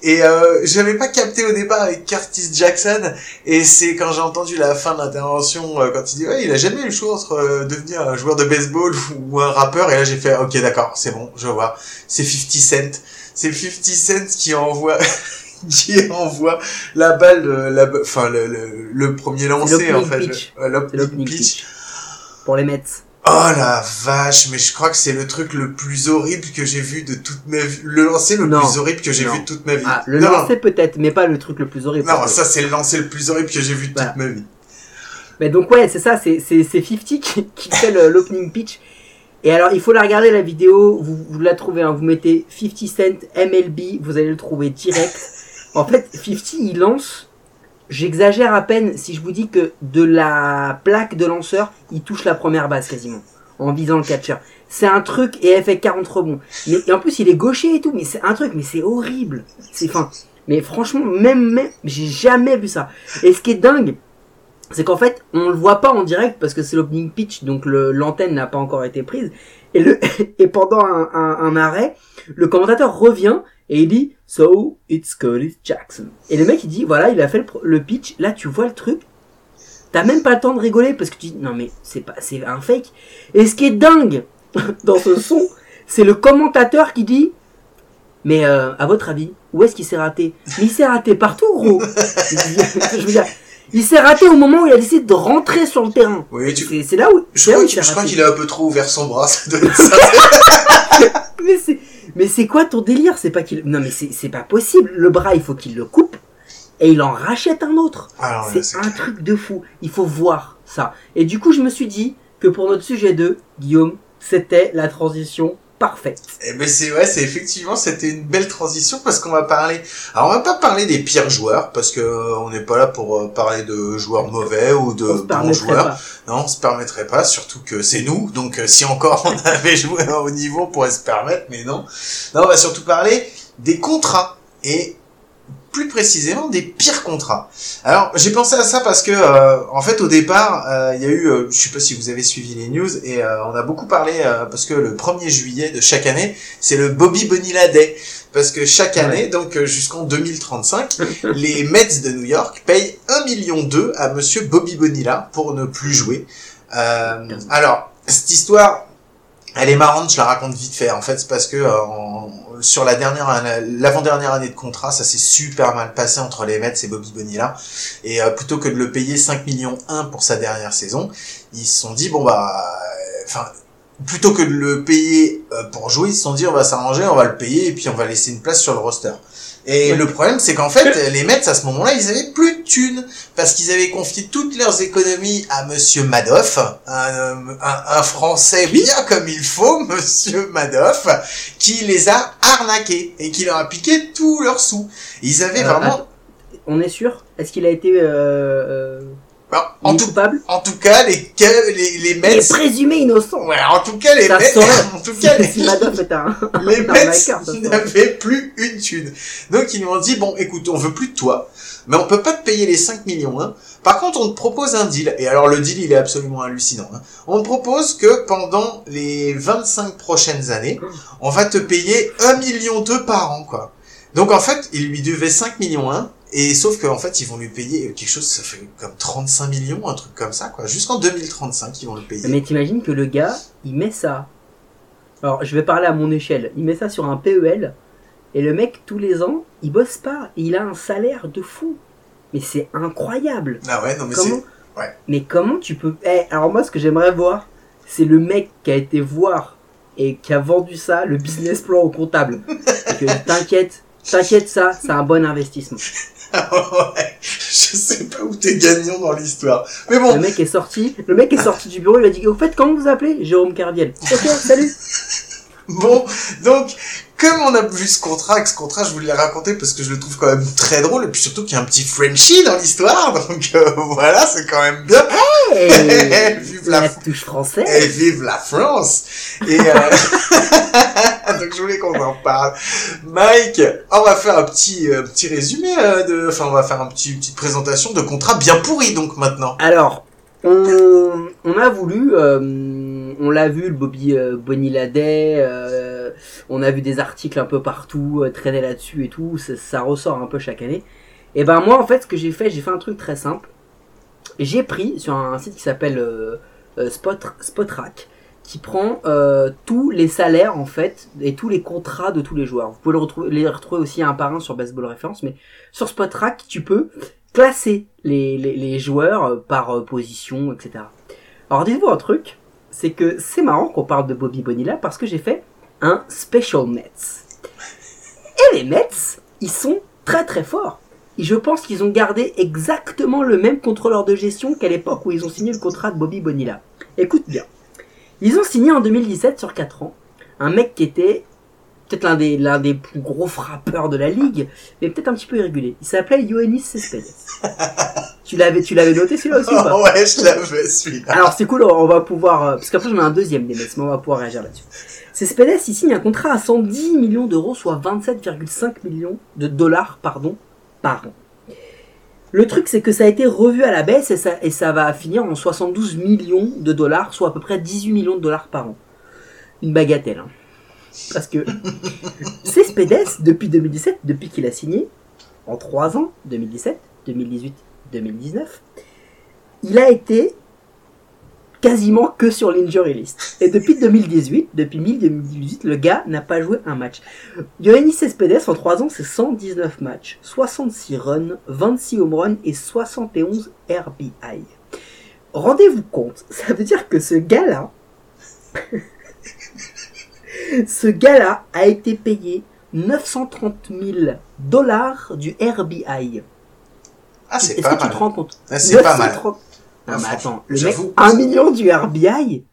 Et euh, j'avais pas capté au départ avec Curtis Jackson. Et c'est quand j'ai entendu la fin de l'intervention, euh, quand il dit, ouais, il a jamais eu le choix entre euh, devenir un joueur de baseball ou un rappeur. Et là, j'ai fait, ok, d'accord, c'est bon, je vois. C'est 50 Cent. C'est 50 Cent qui envoie... qui envoie la balle, euh, la, enfin le, le, le premier lancé en fait, pitch. le- C'est l'opening pitch. pitch. Pour les Mets. Oh la vache, mais je crois que c'est le truc le plus horrible que j'ai vu de toute ma vie. Le lancer le Non. plus horrible que j'ai vu de toute ma vie. Ah, le non, lancer peut-être, mais pas le truc le plus horrible. non, ça c'est le lancer le plus horrible que j'ai vu de Voilà. toute ma vie. Mais donc ouais, c'est ça, c'est c'est c'est 50 qui, qui fait l'opening pitch. Et alors, il faut la regarder la vidéo, vous, vous la trouvez, hein, vous mettez 50 Cent MLB, vous allez le trouver direct. En fait, 50, il lance, j'exagère à peine si je vous dis que de la plaque de lanceur, il touche la première base quasiment, en visant le catcher. C'est un truc, et elle fait 40 rebonds. Mais, et en plus, il est gaucher et tout, mais c'est un truc, mais c'est horrible. C'est fin. Mais franchement, même, même, j'ai jamais vu ça. Et ce qui est dingue, c'est qu'en fait, on le voit pas en direct parce que c'est l'opening pitch, donc l'antenne n'a pas encore été prise. Et, [laughs] pendant un arrêt, le commentateur revient et il dit So it's Curtis Jackson. Et le mec il dit voilà, il a fait le, pitch. Là, tu vois le truc. T'as même pas le temps de rigoler parce que tu dis non mais c'est pas c'est un fake. Et ce qui est dingue [laughs] dans ce son, c'est le commentateur qui dit mais euh, à votre avis, où est-ce qu'il s'est raté? Mais il s'est raté partout, gros. [laughs] je veux dire, il s'est raté au moment où il a décidé de rentrer sur le terrain. Oui, tu- C'est là où, Je crois, qu'il- a un peu trop ouvert son bras. Ça doit être [laughs] ça. Mais c'est, mais c'est quoi ton délire? C'est pas qu'il, non mais c'est, pas possible. Le bras, il faut qu'il le coupe et il en rachète un autre. C'est un truc de fou. Il faut voir ça. Et du coup, je me suis dit que pour notre sujet 2, Guillaume, c'était la transition parfaite. Eh ben c'est ouais, c'est effectivement c'était une belle transition parce qu'on va parler. Alors on va pas parler des pires joueurs parce que euh, on n'est pas là pour euh, parler de joueurs mauvais ou de bons joueurs. pas. Non, on se permettrait pas, surtout que c'est nous. Donc euh, si encore on [laughs] avait joué à haut niveau, on pourrait se permettre, mais non. Non, on va surtout parler des contrats et plus précisément des pires contrats. Alors j'ai pensé à ça parce que euh, en fait au départ euh, il y a eu, euh, je sais pas si vous avez suivi les news et euh, on a beaucoup parlé euh, parce que le 1er juillet de chaque année c'est le Bobby Bonilla Day. parce que chaque année, donc euh, jusqu'en 2035, [laughs] les Mets de New York payent 1 million d'eux à Monsieur Bobby Bonilla pour ne plus jouer. Euh, alors, cette histoire, elle est marrante, je la raconte vite fait. En fait, c'est parce que euh, sur la dernière, l'avant-dernière année de contrat, ça s'est super mal passé entre les Mets et Bobby Bonilla. Et euh, plutôt que de le payer 5 millions 1 pour sa dernière saison, ils se sont dit bon bah, enfin, plutôt que de le payer euh, pour jouer, ils se sont dit on va s'arranger, on va le payer et puis on va laisser une place sur le roster. Et le problème, c'est qu'en fait, [laughs] les Mets, à ce moment-là, ils avaient plus de thunes. Parce qu'ils avaient confié toutes leurs économies à Monsieur Madoff, un, un, un Français bien comme il faut, [laughs] Monsieur Madoff, qui les a arnaqués et qui leur a piqué tous leurs sous. Ils avaient Euh, vraiment... On est sûr? Est-ce qu'il a été euh, euh, Alors, il en, tout, coupable en tout cas, les, les, les Mets... est présumé innocent. Ouais, en tout cas, les Ça Mets... [laughs] En tout cas, [laughs] les, un. les un Mets n'avaient plus une thune. Donc ils nous ont dit bon écoute on veut plus de toi, mais on peut pas te payer les 5 millions. Hein. Par contre on te propose un deal et alors le deal il est absolument hallucinant. Hein. On te propose que pendant les 25 prochaines années on va te payer 1 million 2 par an quoi. Donc en fait il lui devait 5 millions 1 et sauf qu'en fait ils vont lui payer quelque chose ça fait comme 35 millions un truc comme ça quoi. Jusqu'en 2035 ils vont le payer. Mais t'imagines que le gars, il met ça. Alors, je vais parler à mon échelle. Il met ça sur un PEL. Et le mec, tous les ans, il bosse pas. Et il a un salaire de fou. Mais c'est incroyable. Ah ouais non mais comment c'est ouais. Mais comment tu peux. Eh, alors, moi, ce que j'aimerais voir, c'est le mec qui a été voir et qui a vendu ça, le business plan au comptable. [laughs] Et que t'inquiète, t'inquiète, ça, c'est un bon investissement. [laughs] [laughs] ouais, je sais pas où t'es gagnant dans l'histoire. Mais bon, Le mec est sorti, le mec est sorti du bureau, il a dit Au fait, comment vous appelez? Jérôme Cardiel. Ok, salut [laughs] bon, donc, comme on a vu ce contrat, que ce contrat, je voulais le raconter parce que je le trouve quand même très drôle, et puis surtout qu'il y a un petit Frenchie dans l'histoire, [laughs] donc euh, voilà, c'est quand même bien. Hey [laughs] Vive la La touche française Et vive la France Et euh... [laughs] donc je voulais qu'on en parle. Mike, on va faire un petit euh, petit résumé euh, de, enfin on va faire un petit une petite présentation de contrat bien pourri donc maintenant. Alors, on, on a voulu, euh, on l'a vu, le Bobby euh, Boniladet, euh, on a vu des articles un peu partout, euh, traîner là-dessus et tout, ça, ressort un peu chaque année. Et ben moi, en fait, ce que j'ai fait, j'ai fait un truc très simple. J'ai pris sur un site qui s'appelle euh, Spot, Spotrack, qui prend tous les salaires, en fait, et tous les contrats de tous les joueurs. Vous pouvez le retrouver, les retrouver aussi un par un sur Baseball Reference, mais sur Spotrack, tu peux classer les, les, joueurs par position, etc. Alors dites-vous un truc, c'est que c'est marrant qu'on parle de Bobby Bonilla parce que j'ai fait un Special Mets. Et les Mets, ils sont très très forts. Et je pense qu'ils ont gardé exactement le même contrôleur de gestion qu'à l'époque où ils ont signé le contrat de Bobby Bonilla. Écoute bien. Ils ont signé en 2017 sur 4 ans un mec qui était peut-être l'un des, l'un des plus gros frappeurs de la ligue, mais peut-être un petit peu irrégulier. Il s'appelait Yoannis Cespedes. [laughs] tu l'avais, tu l'avais noté celui-là aussi ou pas? Ouais, je l'avais celui-là. alors c'est cool, on va pouvoir... euh, parce qu'après j'en ai un deuxième des Mets, mais on va pouvoir réagir là-dessus. Cespedes, il signe un contrat à 110 millions d'euros, soit 27,5 millions de dollars, pardon, par an. Le truc, c'est que ça a été revu à la baisse et ça, et ça va finir en 72 millions de dollars, soit à peu près 18 millions de dollars par an. Une bagatelle, hein. Parce que Cespedes, depuis 2017, depuis qu'il a signé, en 3 ans, 2017, 2018, 2019, il a été quasiment que sur l'injury list. Et depuis 2018, depuis mi-2018, le gars n'a pas joué un match. Yoannis Cespedes, en 3 ans, c'est 119 matchs, 66 runs, 26 home runs et 71 RBI. Rendez-vous compte, ça veut dire que ce gars-là, [laughs] ce gars-là a été payé 930 000 dollars du RBI. Ah, c'est Est-ce pas que tu mal. te rends compte? Ah, c'est pas mal. 930 Non mais attends, le mec, j'avoue, 1 c'est- million du RBI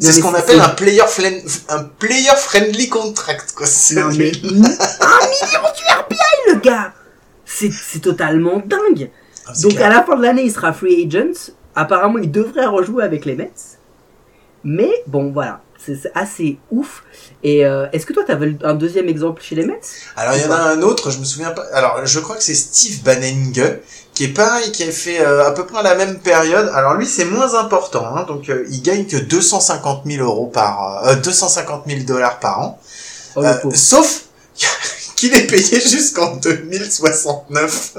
C'est ce qu'on appelle un player, un friendly contract, quoi. C'est Non mais 1 million du RBI le gars C'est totalement dingue Ah, Donc clair. à la fin de l'année il sera free agent, apparemment il devrait rejouer avec les Mets, mais bon voilà, c'est assez ouf. Et euh, est-ce que toi t'avais un deuxième exemple chez les Mets? Alors il y en a un autre, je me souviens pas. Alors je crois que c'est Steve Banninger qui est pareil, qui a fait euh, à peu près à la même période. Alors lui c'est moins important, hein, donc euh, il gagne que 250 000 euros par, euh, 250 000 dollars par an. Oh Euh, sauf [laughs] qu'il est payé jusqu'en 2069.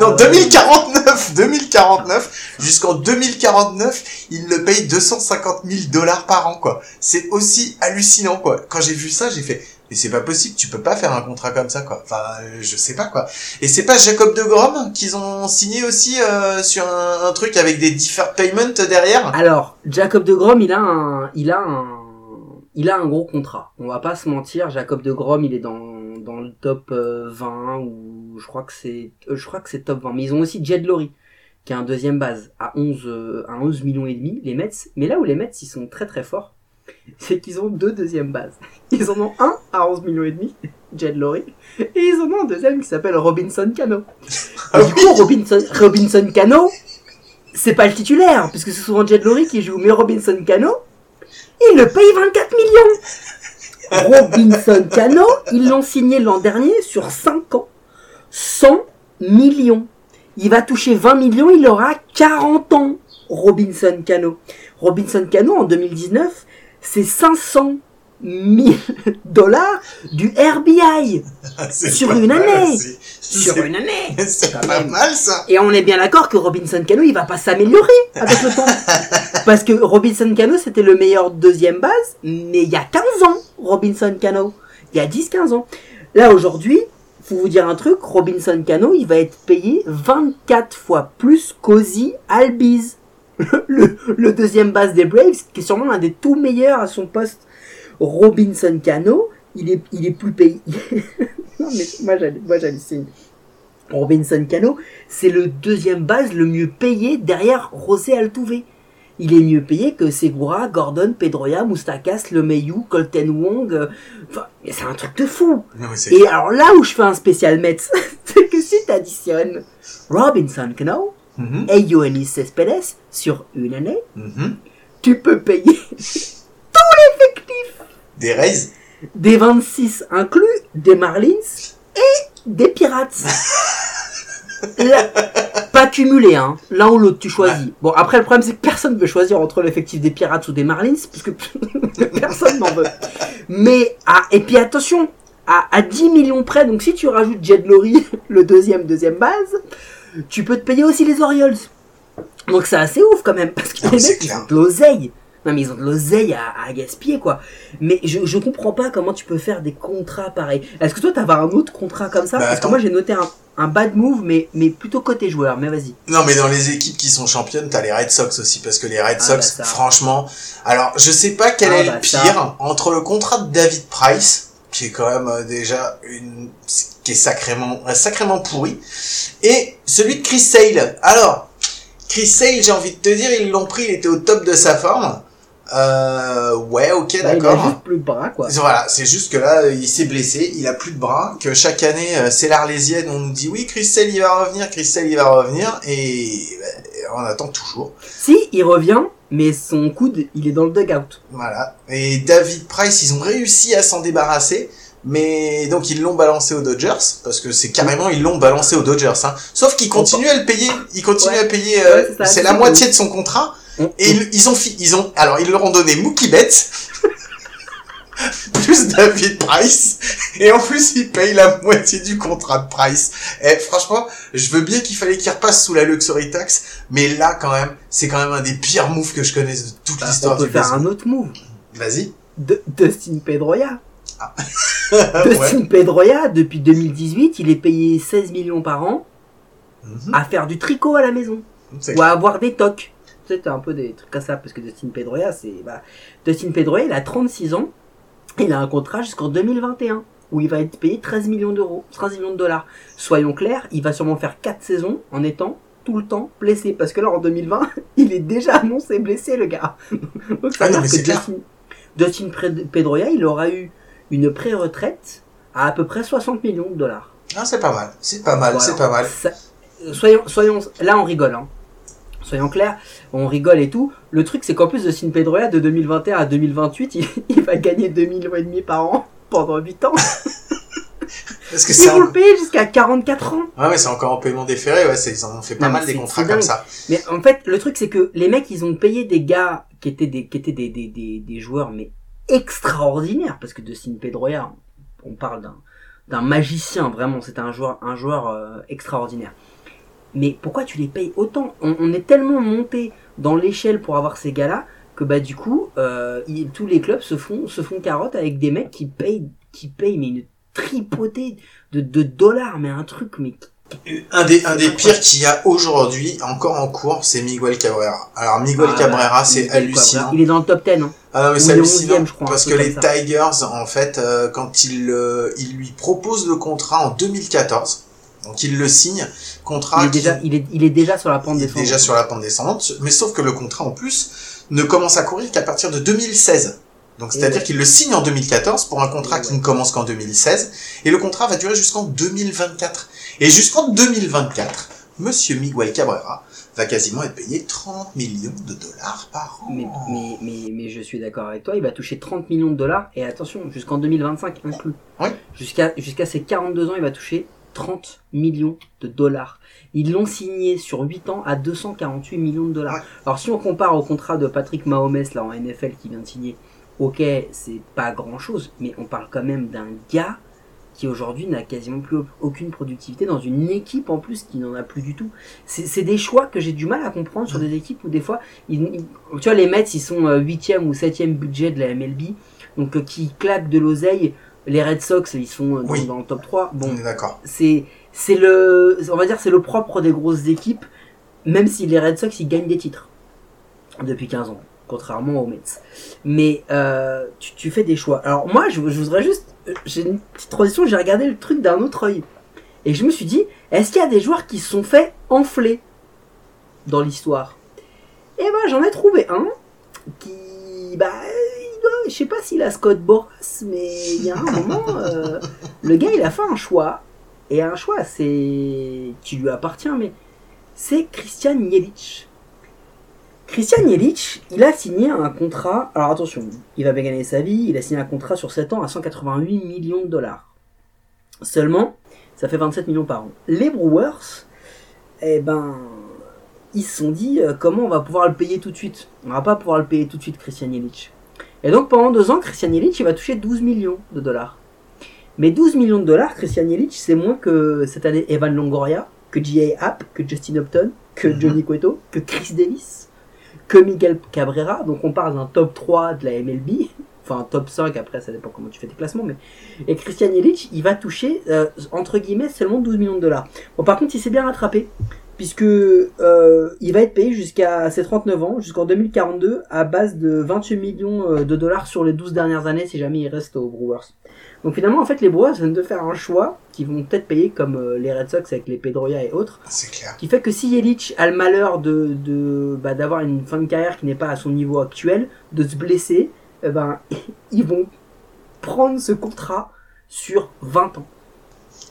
Non, 2049, 2049, [laughs] jusqu'en 2049, il le paye 250 000 dollars par an, quoi. C'est aussi hallucinant, quoi. Quand j'ai vu ça, j'ai fait, mais c'est pas possible, tu peux pas faire un contrat comme ça, quoi. Enfin, euh, je sais pas, quoi. Et c'est pas Jacob de Grom qu'ils ont signé aussi euh, sur un, un truc avec des deferred payments derrière? Alors, Jacob de Grom, il a un, il a un, il a un gros contrat. On va pas se mentir, Jacob de Grom, il est dans, dans le top euh, 20 ou je crois que c'est, euh, je crois que c'est top 20. Mais ils ont aussi Jed Lowry, qui est un deuxième base à 11, euh, à 11 millions et demi, les Mets. Mais là où les Mets, ils sont très très forts, [laughs] c'est qu'ils ont deux deuxièmes bases. [laughs] Ils en ont un à 11 millions et demi, [laughs] Jed Lowry, et ils en ont un deuxième qui s'appelle Robinson Cano. Du coup, Robinson, Robinson Cano, c'est pas le titulaire, puisque c'est souvent Jed Lowry qui joue, mais Robinson Cano, il le paye 24 millions. Robinson Cano, ils l'ont signé l'an dernier sur 5 ans. 100 millions. Il va toucher 20 millions, il aura 40 ans. Robinson Cano. Robinson Cano, en 2019, c'est 500 000 dollars du RBI. [laughs] Sur une mal, année. Sur une année. C'est pas mal, ça. Et on est bien d'accord que Robinson Cano, il va pas s'améliorer avec le temps. [laughs] Parce que Robinson Cano, c'était le meilleur deuxième base, mais il y a 15 ans, Robinson Cano. Il y a 10-15 ans. Là, aujourd'hui, faut vous dire un truc, Robinson Cano, il va être payé 24 fois plus qu'Ozzy Albiz. [laughs] Le, deuxième base des Braves, qui est sûrement l'un des tout meilleurs à son poste. Robinson Cano, il est, il est plus payé. [laughs] non, mais moi, j'hallucine. Robinson Cano, c'est le deuxième base le mieux payé derrière José Altuve. Il est mieux payé que Segura, Gordon, Pedroia, Moustakas, Lemayou, Colton Wong. euh, Enfin, c'est un truc de fou. Non, Et clair. alors là où je fais un spécial Mets, [laughs] c'est que si t'additionnes Robinson Cano Mhm, et Yoenis Cespedes sur une année, mhm. tu peux payer [laughs] Des raises des 26 inclus, des Marlins et des Pirates. [laughs] Là, pas cumulé, hein. L'un ou l'autre, tu choisis. Bon, après, le problème, c'est que personne ne veut choisir entre l'effectif des Pirates ou des Marlins, puisque [laughs] personne n'en veut. Mais, ah, et puis attention, à, à 10 millions près, donc si tu rajoutes Jed Lowry, [laughs] le deuxième, deuxième base, tu peux te payer aussi les Orioles. Donc c'est assez ouf quand même, parce que Non, les c'est mecs, ils clair. ont de l'oseille. Non mais ils ont de l'oseille à, à gaspiller quoi. Mais je, je comprends pas comment tu peux faire des contrats pareils. Est-ce que toi t'avais un autre contrat comme ça? Bah, Parce que moi j'ai noté un, un bad move mais, mais plutôt côté joueur. Mais vas-y. Non, mais dans les équipes qui sont championnes, t'as les Red Sox aussi, parce que les Red Ah, Sox, bah, ça. franchement, alors je sais pas quel Ah, est bah, le ça. pire entre le contrat de David Price, qui est quand même euh, déjà une, qui est sacrément, euh, sacrément pourri, et celui de Chris Sale. Alors, Chris Sale, j'ai envie de te dire, ils l'ont pris, il était au top de sa forme. Euh, ouais, ok, Là, il a d'accord. juste plus de bras quoi. Voilà, c'est juste que là, il s'est blessé, il a plus de bras, que chaque année, euh, c'est l'Arlésienne, on nous dit oui, Christelle, il va revenir, Christelle, il va revenir, et bah, on attend toujours. Si, il revient, mais son coude il est dans le dugout. Voilà. Et David Price, ils ont réussi à s'en débarrasser, mais donc ils l'ont balancé aux Dodgers, parce que c'est carrément, ils l'ont balancé aux Dodgers, hein. Sauf qu'ils continuent à le payer, ils continuent Ouais. à payer, euh, Ouais, c'est la moitié de son contrat, On- et ils, ils ont fi- ils ont, alors ils leur ont donné Mookie Betts, [laughs] plus David Price, et en plus ils payent la moitié du contrat de Price. Et franchement, je veux bien qu'il fallait qu'il repasse sous la luxury tax, mais là quand même, c'est quand même un des pires moves que je connaisse de toute Bah, l'histoire on peut du faire baseball. un autre move. Vas-y. De- Dustin Pedroia. [laughs] [laughs] Ouais. Dustin Pedroia, depuis 2018, il est payé 16 millions par an Mhm. à faire du tricot à la maison. Ou à avoir des tocs. T'as un peu des trucs comme ça, parce que Dustin Pedroia, c'est, bah, Dustin Pedroia, il a 36 ans, il a un contrat jusqu'en 2021, où il va être payé 13 millions d'euros, 13 millions de dollars. Soyons clairs, il va sûrement faire 4 saisons en étant tout le temps blessé, parce que là, en 2020, [laughs] il est déjà annoncé blessé, le gars. [laughs] Donc, ça Ah veut dire que. Dustin, Dustin Pedroia, il aura eu une pré-retraite à à peu près 60 millions de dollars. Ah, c'est pas mal. C'est pas mal, Voilà. c'est pas mal. Ça- soyons, soyons, là on rigole, hein. Soyons clairs, on rigole et tout. Le truc, c'est qu'en plus de Sin Pedroia, de 2021 à 2028, il, [laughs] il va gagner 2 millions et demi par an pendant 8 ans. Parce que Ils vont le payer jusqu'à 44 ans. Ouais, mais c'est encore en paiement déféré, ouais, ils en ont fait pas Non, mal des contrats comme ça. Mais en fait, le truc, c'est que les mecs, ils ont payé des gars qui étaient des, qui étaient des, des, des, des joueurs, mais extraordinaires. Parce que de Sin Pedroia, on parle d'un, d'un magicien vraiment. C'était un joueur, un joueur euh, extraordinaire. Mais pourquoi tu les payes autant on, on est tellement monté dans l'échelle pour avoir ces gars-là que bah du coup, euh, tous les clubs se font se font carotte avec des mecs qui payent qui payent mais une tripotée de, de dollars, mais un truc mais Un des, un des pires qu'il y a aujourd'hui, encore en cours, c'est Miguel Cabrera. Alors, Miguel Ah, Cabrera, c'est hallucinant. Il est dans le top 10. Hein. Ah non, mais c'est hallucinant. 11e, je crois, parce que les ça. Tigers, en fait, euh, quand ils, euh, ils lui proposent le contrat en 2014, donc il le signe, contrat il, est qui- déjà, il, est, il est déjà sur la pente il est descendante. déjà sur la pente descendante, mais sauf que le contrat en plus ne commence à courir qu'à partir de 2016. Donc Et c'est-à-dire ouais. qu'il le signe en 2014 pour un contrat Et qui ouais. ne commence qu'en 2016, et le contrat va durer jusqu'en 2024. Et jusqu'en 2024, Monsieur Miguel Cabrera va quasiment être payé 30 millions de dollars par an. Mais, mais, mais, mais je suis d'accord avec toi, il va toucher 30 millions de dollars, et attention, jusqu'en 2025 inclus. Oui. Jusqu'à jusqu'à ses 42 ans, il va toucher 30 millions de dollars. Ils l'ont signé sur 8 ans à 248 millions de dollars. Alors si on compare au contrat de Patrick Mahomes là en NFL qui vient de signer, ok, c'est pas grand chose, mais on parle quand même d'un gars qui aujourd'hui n'a quasiment plus aucune productivité dans une équipe en plus qui n'en a plus du tout. C'est c'est des choix que j'ai du mal à comprendre sur des équipes où des fois, ils- ils- tu vois, les Mets, ils sont 8e ou 7e budget de la MLB, donc euh, qui claquent de l'oseille. Les Red Sox, ils sont euh, dans, Oui. dans le top 3. Bon, d'accord. c'est c'est le on va dire c'est le propre des grosses équipes même si les Red Sox ils gagnent des titres depuis 15 ans contrairement aux Mets mais euh, tu, tu fais des choix alors moi je, je voudrais juste j'ai une petite transition j'ai regardé le truc d'un autre œil et je me suis dit est-ce qu'il y a des joueurs qui se sont fait enfler dans l'histoire? Et ben j'en ai trouvé un qui bah je sais pas s'il a Scott Boras mais il y a un moment euh, le gars il a fait un choix et un choix c'est qui lui appartient mais c'est Christian Jelic. Christian Jelic, il a signé un contrat, alors attention, il va bien gagner sa vie, il a signé un contrat sur 7 ans à 188 millions de dollars. Seulement, ça fait 27 millions par an. Les Brewers, eh ben, ils se sont dit euh, comment on va pouvoir le payer tout de suite? On va pas pouvoir le payer tout de suite, Christian Jelic. Et donc pendant deux ans, Christian Jelic, il va toucher 12 millions de dollars. Mais 12 millions de dollars, Christian Jelic, c'est moins que cette année Evan Longoria, que J.A. Happ, que Justin Upton, que Mhm. Johnny Cueto, que Chris Davis, que Miguel Cabrera. Donc on parle d'un top 3 de la MLB. Enfin, un top 5, après, ça dépend comment tu fais tes classements. Mais... Et Christian Jelic, il va toucher, euh, entre guillemets, seulement 12 millions de dollars. Bon, par contre, il s'est bien rattrapé. Puisque euh, il va être payé jusqu'à ses 39 ans, jusqu'en 2042, à base de 28 millions euh, de dollars sur les 12 dernières années, si jamais il reste aux Brewers. Donc finalement, en fait, les Brewers viennent de faire un choix qui vont peut-être payer comme euh, les Red Sox avec les Pedroia et autres, C'est clair. qui fait que si Yelich a le malheur de, de bah, d'avoir une fin de carrière qui n'est pas à son niveau actuel, de se blesser, eh ben [laughs] ils vont prendre ce contrat sur 20 ans.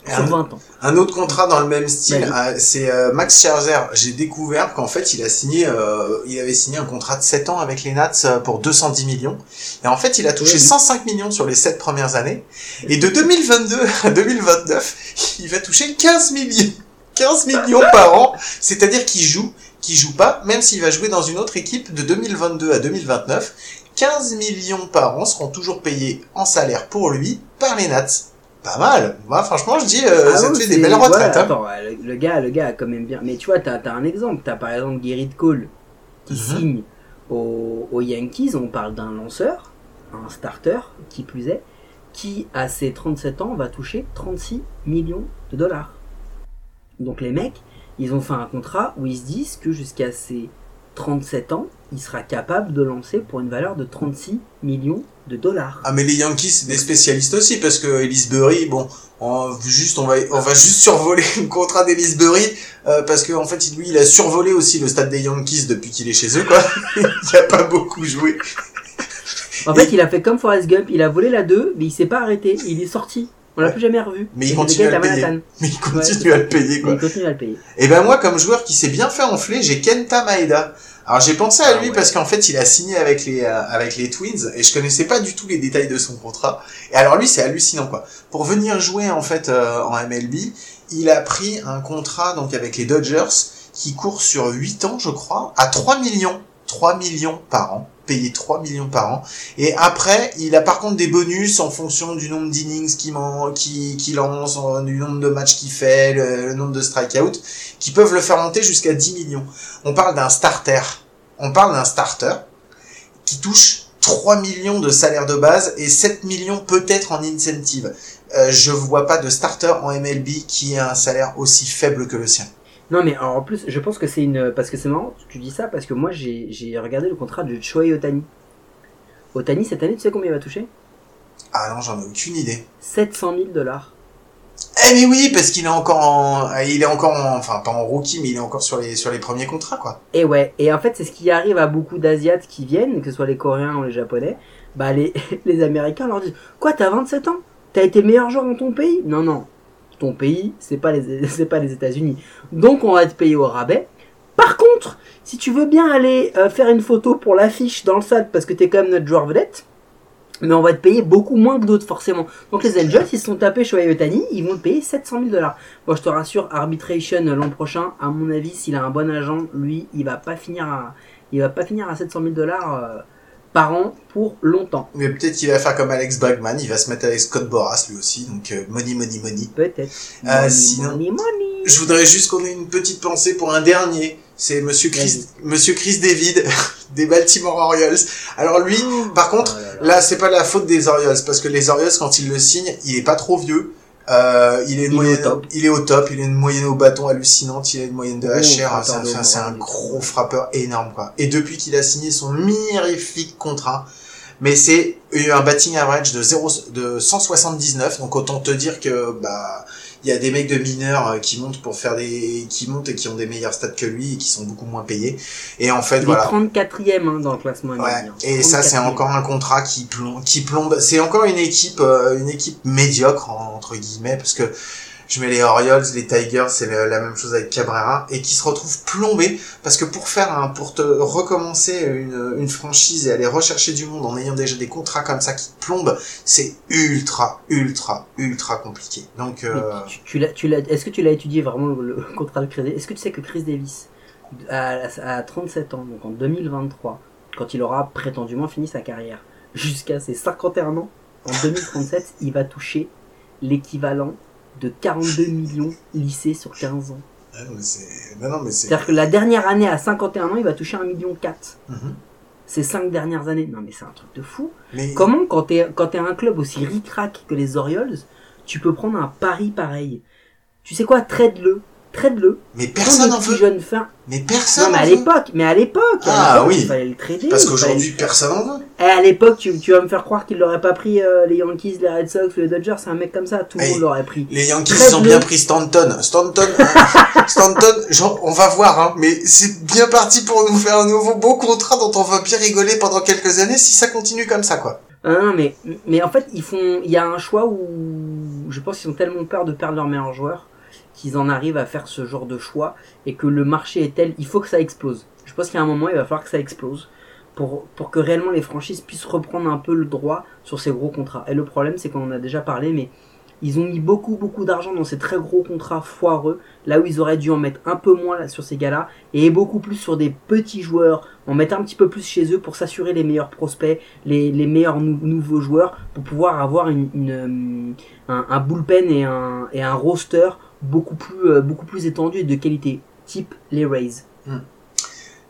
Sur Un- 20 ans. Un autre contrat dans le même style, euh, c'est euh, Max Scherzer. J'ai découvert qu'en fait, il a signé, euh, il avait signé un contrat de 7 ans avec les Nats euh, pour 210 millions. Et en fait, il a touché Oui. 105 millions sur les 7 premières années. Et de 2022 [laughs] à 2029, il va toucher 15 millions. 15 millions par an. C'est-à-dire qu'il joue, qu'il joue pas, même s'il va jouer dans une autre équipe de 2022 à 2029. 15 millions par an seront toujours payés en salaire pour lui par les Nats. Pas mal. Moi, franchement, je dis, euh, Ah ça oui, te fait des belles retraites. voilà, hein. attends, le, le gars, le gars a quand même bien. Mais tu vois, t'as as un exemple. T'as par exemple Gerrit Cole qui Mhm. signe aux, aux Yankees. On parle d'un lanceur, un starter, qui plus est, qui à ses 37 ans va toucher 36 millions de dollars. Donc les mecs, ils ont fait un contrat où ils se disent que jusqu'à ses 37 ans, il sera capable de lancer pour une valeur de 36 millions de dollars. Ah mais les Yankees c'est des spécialistes aussi parce que Ellisbury bon on, juste on va on va juste survoler le contrat d'Ellisbury euh, parce que en fait lui il a survolé aussi le stade des Yankees depuis qu'il est chez eux quoi [laughs] il a pas beaucoup joué En fait, il a fait comme Forrest Gump, il a volé la 2, mais il s'est pas arrêté, il est sorti. On l'a plus jamais revu. Mais il continue à le payer. Mais il continue à le payer quoi il continue à le payer. et ben moi comme joueur qui s'est bien fait enfler j'ai Kenta Maeda alors j'ai pensé à Ah lui ouais. parce qu'en fait il a signé avec les euh, avec les Twins et je connaissais pas du tout les détails de son contrat et alors lui c'est hallucinant quoi pour venir jouer en fait euh, en MLB il a pris un contrat donc avec les Dodgers qui court sur 8 ans je crois à 3 millions 3 millions par an, payé 3 millions par an. Et après, il a par contre des bonus en fonction du nombre d'innings qu'il lance, du nombre de matchs qu'il fait, le, le nombre de strikeouts, qui peuvent le faire monter jusqu'à 10 millions. On parle d'un starter. On parle d'un starter qui touche 3 millions de salaire de base et 7 millions peut-être en incentive. Euh, je vois pas de starter en MLB qui a un salaire aussi faible que le sien. Non, mais alors, en plus, je pense que c'est une. Parce que c'est marrant, tu dis ça, parce que moi, j'ai regardé le contrat de Shohei Otani. Otani, cette année, tu sais combien il va toucher? Ah non, j'en ai aucune idée. 700 000 dollars. Eh mais oui, parce qu'il est encore en, euh, il est encore en, enfin pas en rookie, mais il est encore sur les sur les premiers contrats quoi. Et ouais, et en fait, c'est ce qui arrive à beaucoup d'Asiates qui viennent, que ce soit les Coréens ou les Japonais. Bah, les, [laughs] les Américains leur disent Quoi, t'as 27 ans? T'as été meilleur joueur dans ton pays? Non, non. Ton pays, c'est pas les, [laughs] c'est pas les États-Unis. Donc, on va te payer au rabais. Par contre, si tu veux bien aller euh, faire une photo pour l'affiche dans le stade parce que t'es quand même notre joueur vedette, mais on va te payer beaucoup moins que d'autres forcément. Donc les Angels, ils se sont tapés Shohei Otani, ils vont te payer 700 000 dollars. Moi je te rassure, Arbitration l'an prochain, à mon avis, s'il a un bon agent, lui, il va pas finir à, il va pas finir à 700 000 dollars euh, par an pour longtemps. Mais peut-être qu'il va faire comme Alex Bregman, il va se mettre avec Scott Boras lui aussi, donc euh, money money money. Peut-être. Euh, Money, sinon- money, money. Je voudrais juste qu'on ait une petite pensée pour un dernier. C'est Monsieur Chris, Monsieur Chris David [laughs] des Baltimore Orioles. Alors lui, par contre, Oh là là. là c'est pas la faute des Orioles parce que les Orioles quand ils le signent, il est pas trop vieux. Euh, il est, une Il est au moyenne, top. il est au top, il a une moyenne au bâton hallucinante, il a une moyenne de HR, c'est un, enfin, c'est un gros frappeur énorme quoi. Et depuis qu'il a signé son mirifique contrat, mais c'est un batting average de 0 de 179 donc autant te dire que bah il y a des mecs de mineurs euh, qui montent pour faire des qui montent et qui ont des meilleurs stats que lui et qui sont beaucoup moins payés et en fait Il voilà est 34ème hein, dans le classement Ouais, et ça c'est 34e. encore un contrat qui plombe, qui plombe. C'est encore une équipe, euh, une équipe médiocre en- entre guillemets, parce que je mets les Orioles, les Tigers, c'est la même chose avec Cabrera, et qui se retrouvent plombés parce que pour faire un, pour te recommencer une, une franchise et aller rechercher du monde en ayant déjà des contrats comme ça qui te plombent, c'est ultra, ultra, ultra compliqué. Donc euh, tu, tu l'as, tu l'as, est-ce que tu l'as étudié vraiment le, le [laughs] contrat de Chris Davis? Est-ce que tu sais que Chris Davis, à, à 37 ans, donc en 2023, quand il aura prétendument fini sa carrière, [laughs] jusqu'à ses 51 ans, en 2037, il va toucher l'équivalent de 42 millions lissés sur 15 ans. mais non non mais. C'est-à-dire que la dernière année à 51 ans, il va toucher 1,4 million. Mhm. Ces 5 dernières années. Non mais c'est un truc de fou. Mais Comment, quand t'es quand t'es un club aussi ric-rac que les Orioles, tu peux prendre un pari pareil? Tu sais quoi? Trade-le. Trade-le. mais personne n'en veut. jeune fin. Mais Non personne. mais en à l'époque, mais à l'époque, Ah, oui. il fallait le trader. Parce qu'aujourd'hui fallait- personne en veut. Eh, à l'époque, tu, tu vas me faire croire qu'il l'aurait pas pris euh, les Yankees, les Red Sox, les Dodgers, c'est un mec comme ça, tout le monde l'aurait pris. Les Yankees, Très ils ont bleu. bien pris Stanton. Stanton, euh, [laughs] Stanton, genre, on va voir, hein, mais c'est bien parti pour nous faire un nouveau beau contrat dont on va bien rigoler pendant quelques années si ça continue comme ça, quoi. Ah, non, mais, mais en fait, ils font, il y a un choix où je pense qu'ils ont tellement peur de perdre leurs meilleurs joueurs qu'ils en arrivent à faire ce genre de choix et que le marché est tel, il faut que ça explose. Je pense qu'à un moment, il va falloir que ça explose pour, que réellement les franchises puissent reprendre un peu le droit sur ces gros contrats. Et le problème, c'est qu'on en a déjà parlé, mais ils ont mis beaucoup, beaucoup d'argent dans ces très gros contrats foireux, là où ils auraient dû en mettre un peu moins sur ces gars-là, et beaucoup plus sur des petits joueurs, en mettre un petit peu plus chez eux pour s'assurer les meilleurs prospects, les, meilleurs nou- nouveaux joueurs, pour pouvoir avoir une, euh, un, bullpen et un, et un roster beaucoup plus, euh, beaucoup plus étendu et de qualité, type les Rays.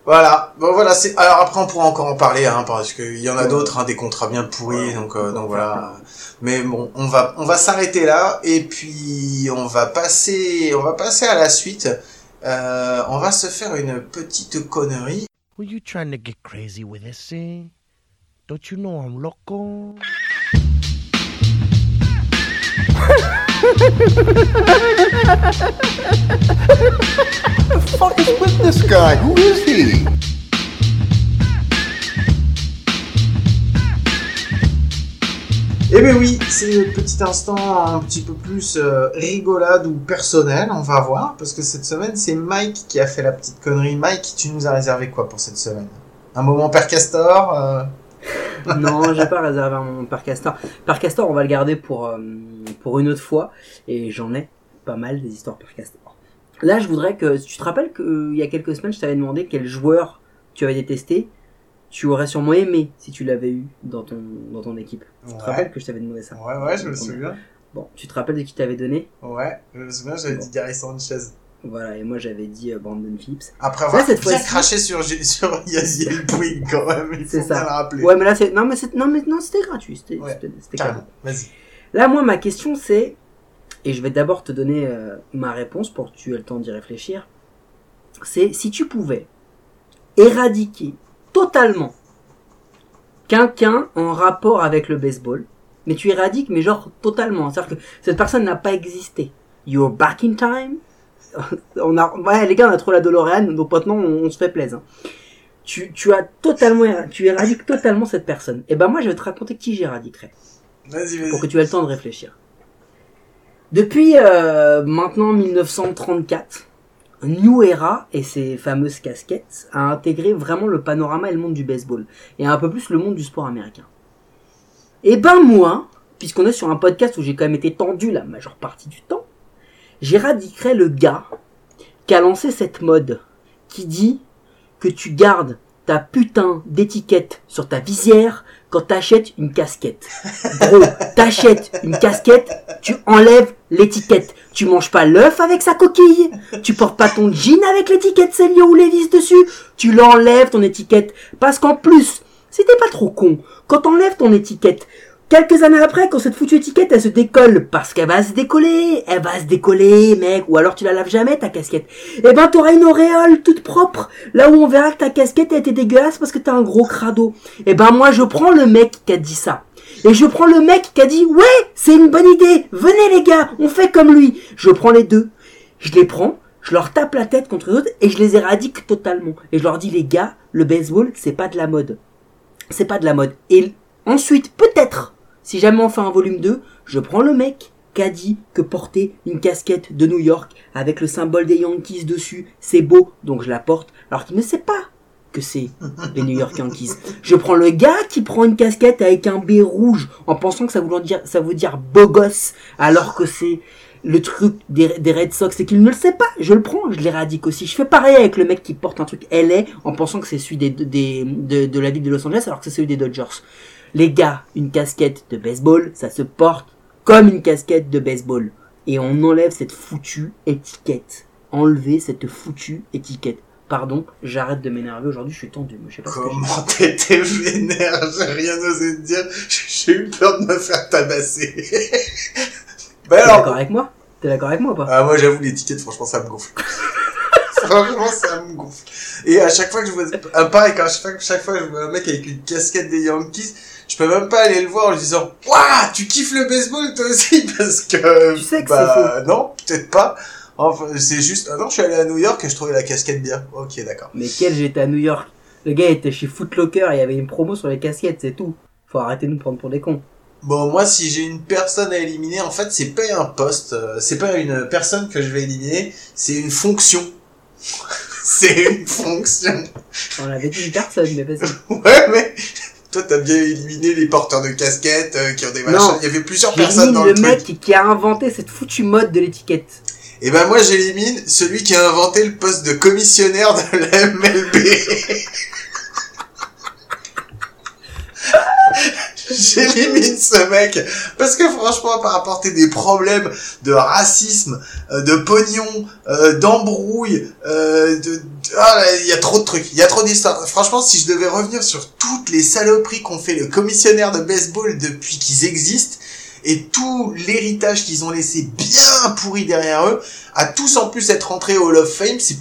Voilà. Bon, voilà, c'est, alors après, on pourra encore en parler, hein, parce qu'il y en a d'autres, hein, des contrats bien pourris, donc, euh, donc voilà. Mais bon, on va, on va s'arrêter là, et puis, on va passer, on va passer à la suite. Euh, on va se faire une petite connerie. Were you trying to get crazy with this thing? Don't you know I'm loco? [laughs] Eh bien oui, c'est le petit instant un petit peu plus euh, rigolade ou personnel, on va voir, parce que cette semaine c'est Mike qui a fait la petite connerie. Mike, tu nous as réservé quoi pour cette semaine? Un moment Père Castor euh, [laughs] non, j'ai pas réservé un moment par Castor. Par Castor, on va le garder pour, euh, pour une autre fois. Et j'en ai pas mal des histoires par Castor. Là, je voudrais que, tu te rappelles qu'il y a quelques semaines, je t'avais demandé quel joueur tu avais détesté? tu aurais sûrement aimé si tu l'avais eu dans ton, dans ton équipe. Tu te rappelles que je t'avais demandé ça? Ouais, ouais, je me souviens. Bon, tu te rappelles de qui t'avais donné? Ouais, je me souviens, j'avais dit Gary Sanchez. Voilà, et moi j'avais dit euh, Brandon Phillips. Après avoir cette bien craché sur, sur Yaziel [laughs] Puig quand même, C'est ça. rappeler. Ouais, mais là, c'est. Non, mais, c'est- non, mais non, c'était gratuit. C'était Ouais, carrément. Vas-y. Là, moi, ma question, c'est. Et je vais d'abord te donner euh, ma réponse pour que tu aies le temps d'y réfléchir. C'est si tu pouvais éradiquer totalement quelqu'un en rapport avec le baseball, mais tu éradiques, mais genre totalement. C'est-à-dire que cette personne n'a pas existé. You're back in time. On a, ouais, les gars, on a trop la DeLorean, donc maintenant on, on se fait plaisir. Tu, tu as totalement, tu éradiques totalement cette personne. Et ben moi, je vais te raconter qui j'éradiquerais Vas-y, pour que vas-y. tu aies le temps de réfléchir. Depuis euh, maintenant 1934, New Era et ses fameuses casquettes a intégré vraiment le panorama et le monde du baseball et un peu plus le monde du sport américain. Et ben moi, puisqu'on est sur un podcast où j'ai quand même été tendu la majeure partie du temps, j'éradiquerais le gars qui a lancé cette mode qui dit que tu gardes ta putain d'étiquette sur ta visière quand t'achètes une casquette. Gros, t'achètes une casquette, tu enlèves l'étiquette. Tu manges pas l'œuf avec sa coquille. Tu portes pas ton jean avec l'étiquette Célio ou Levis dessus. Tu l'enlèves ton étiquette. Parce qu'en plus, t'es pas trop con, quand t'enlèves ton étiquette, quelques années après, quand cette foutue étiquette, elle se décolle, parce qu'elle va se décoller, elle va se décoller, mec, ou alors tu la laves jamais, ta casquette, eh ben t'auras une auréole toute propre, là où on verra que ta casquette a été dégueulasse parce que t'as un gros crado. Eh ben moi, je prends le mec qui a dit ça. Et je prends le mec qui a dit, ouais, c'est une bonne idée, venez les gars, on fait comme lui. Je prends les deux. Je les prends, je leur tape la tête contre les autres et je les éradique totalement. Et je leur dis, les gars, le baseball, c'est pas de la mode. C'est pas de la mode. Et ensuite, peut-être, si jamais on fait un volume 2, je prends le mec qui a dit que porter une casquette de New York avec le symbole des Yankees dessus, c'est beau, donc je la porte, alors qu'il ne sait pas que c'est les New York Yankees. Je prends le gars qui prend une casquette avec un B rouge en pensant que ça veut dire, ça veut dire beau gosse, alors que c'est le truc des, Red Sox et qu'il ne le sait pas. Je le prends, je l'éradique aussi. Je fais pareil avec le mec qui porte un truc LA en pensant que c'est celui de, de la ville de Los Angeles alors que c'est celui des Dodgers. Les gars, une casquette de baseball, ça se porte comme une casquette de baseball. Et on enlève cette foutue étiquette. Enlevez cette foutue étiquette. Pardon, j'arrête de m'énerver aujourd'hui, je suis tendu. Je sais pas. Comment t'étais vénère? J'ai rien osé te dire. J'ai eu peur de me faire tabasser. [laughs] bah T'es d'accord avec moi? T'es d'accord avec moi ou pas? Ah, moi, j'avoue, l'étiquette, franchement, ça me gonfle. Franchement, ça me gonfle. Et à chaque fois que je vois, un pareil, quand chaque fois, chaque fois que je vois un mec avec une casquette des Yankees, je peux même pas aller le voir en lui disant, Waouh, tu kiffes le baseball, toi aussi, parce que, Tu sais que bah, non, peut-être pas. Enfin, c'est juste, ah non, je suis allé à New York et je trouvais la casquette bien. Ok, d'accord. Mais quel j'étais à New York Le gars était chez Footlocker et il y avait une promo sur les casquettes, c'est tout. Faut arrêter de nous prendre pour des cons. Bon, moi, si j'ai une personne à éliminer, en fait, c'est pas un poste, euh, c'est pas une personne que je vais éliminer, c'est une fonction. [laughs] c'est une fonction. On avait dit une personne, mais vas-y. Ouais, mais toi, t'as bien éliminé les porteurs de casquettes euh, qui ont des machins. Non. Il y avait plusieurs personnes dans le le, mec truc. qui, qui a inventé cette foutue mode de l'étiquette. Et ben moi, j'élimine celui qui a inventé le poste de commissionnaire de la MLB. [laughs] J'élimine ce mec parce que franchement, par apporter des problèmes de racisme, euh, de pognon, euh, d'embrouille, euh, de, ah il y a trop de trucs, il y a trop d'histoires. Franchement, si je devais revenir sur toutes les saloperies qu'ont fait le commissionnaire de baseball depuis qu'ils existent et tout l'héritage qu'ils ont laissé bien pourri derrière eux, à tous en plus être rentrés au Hall of Fame, c'est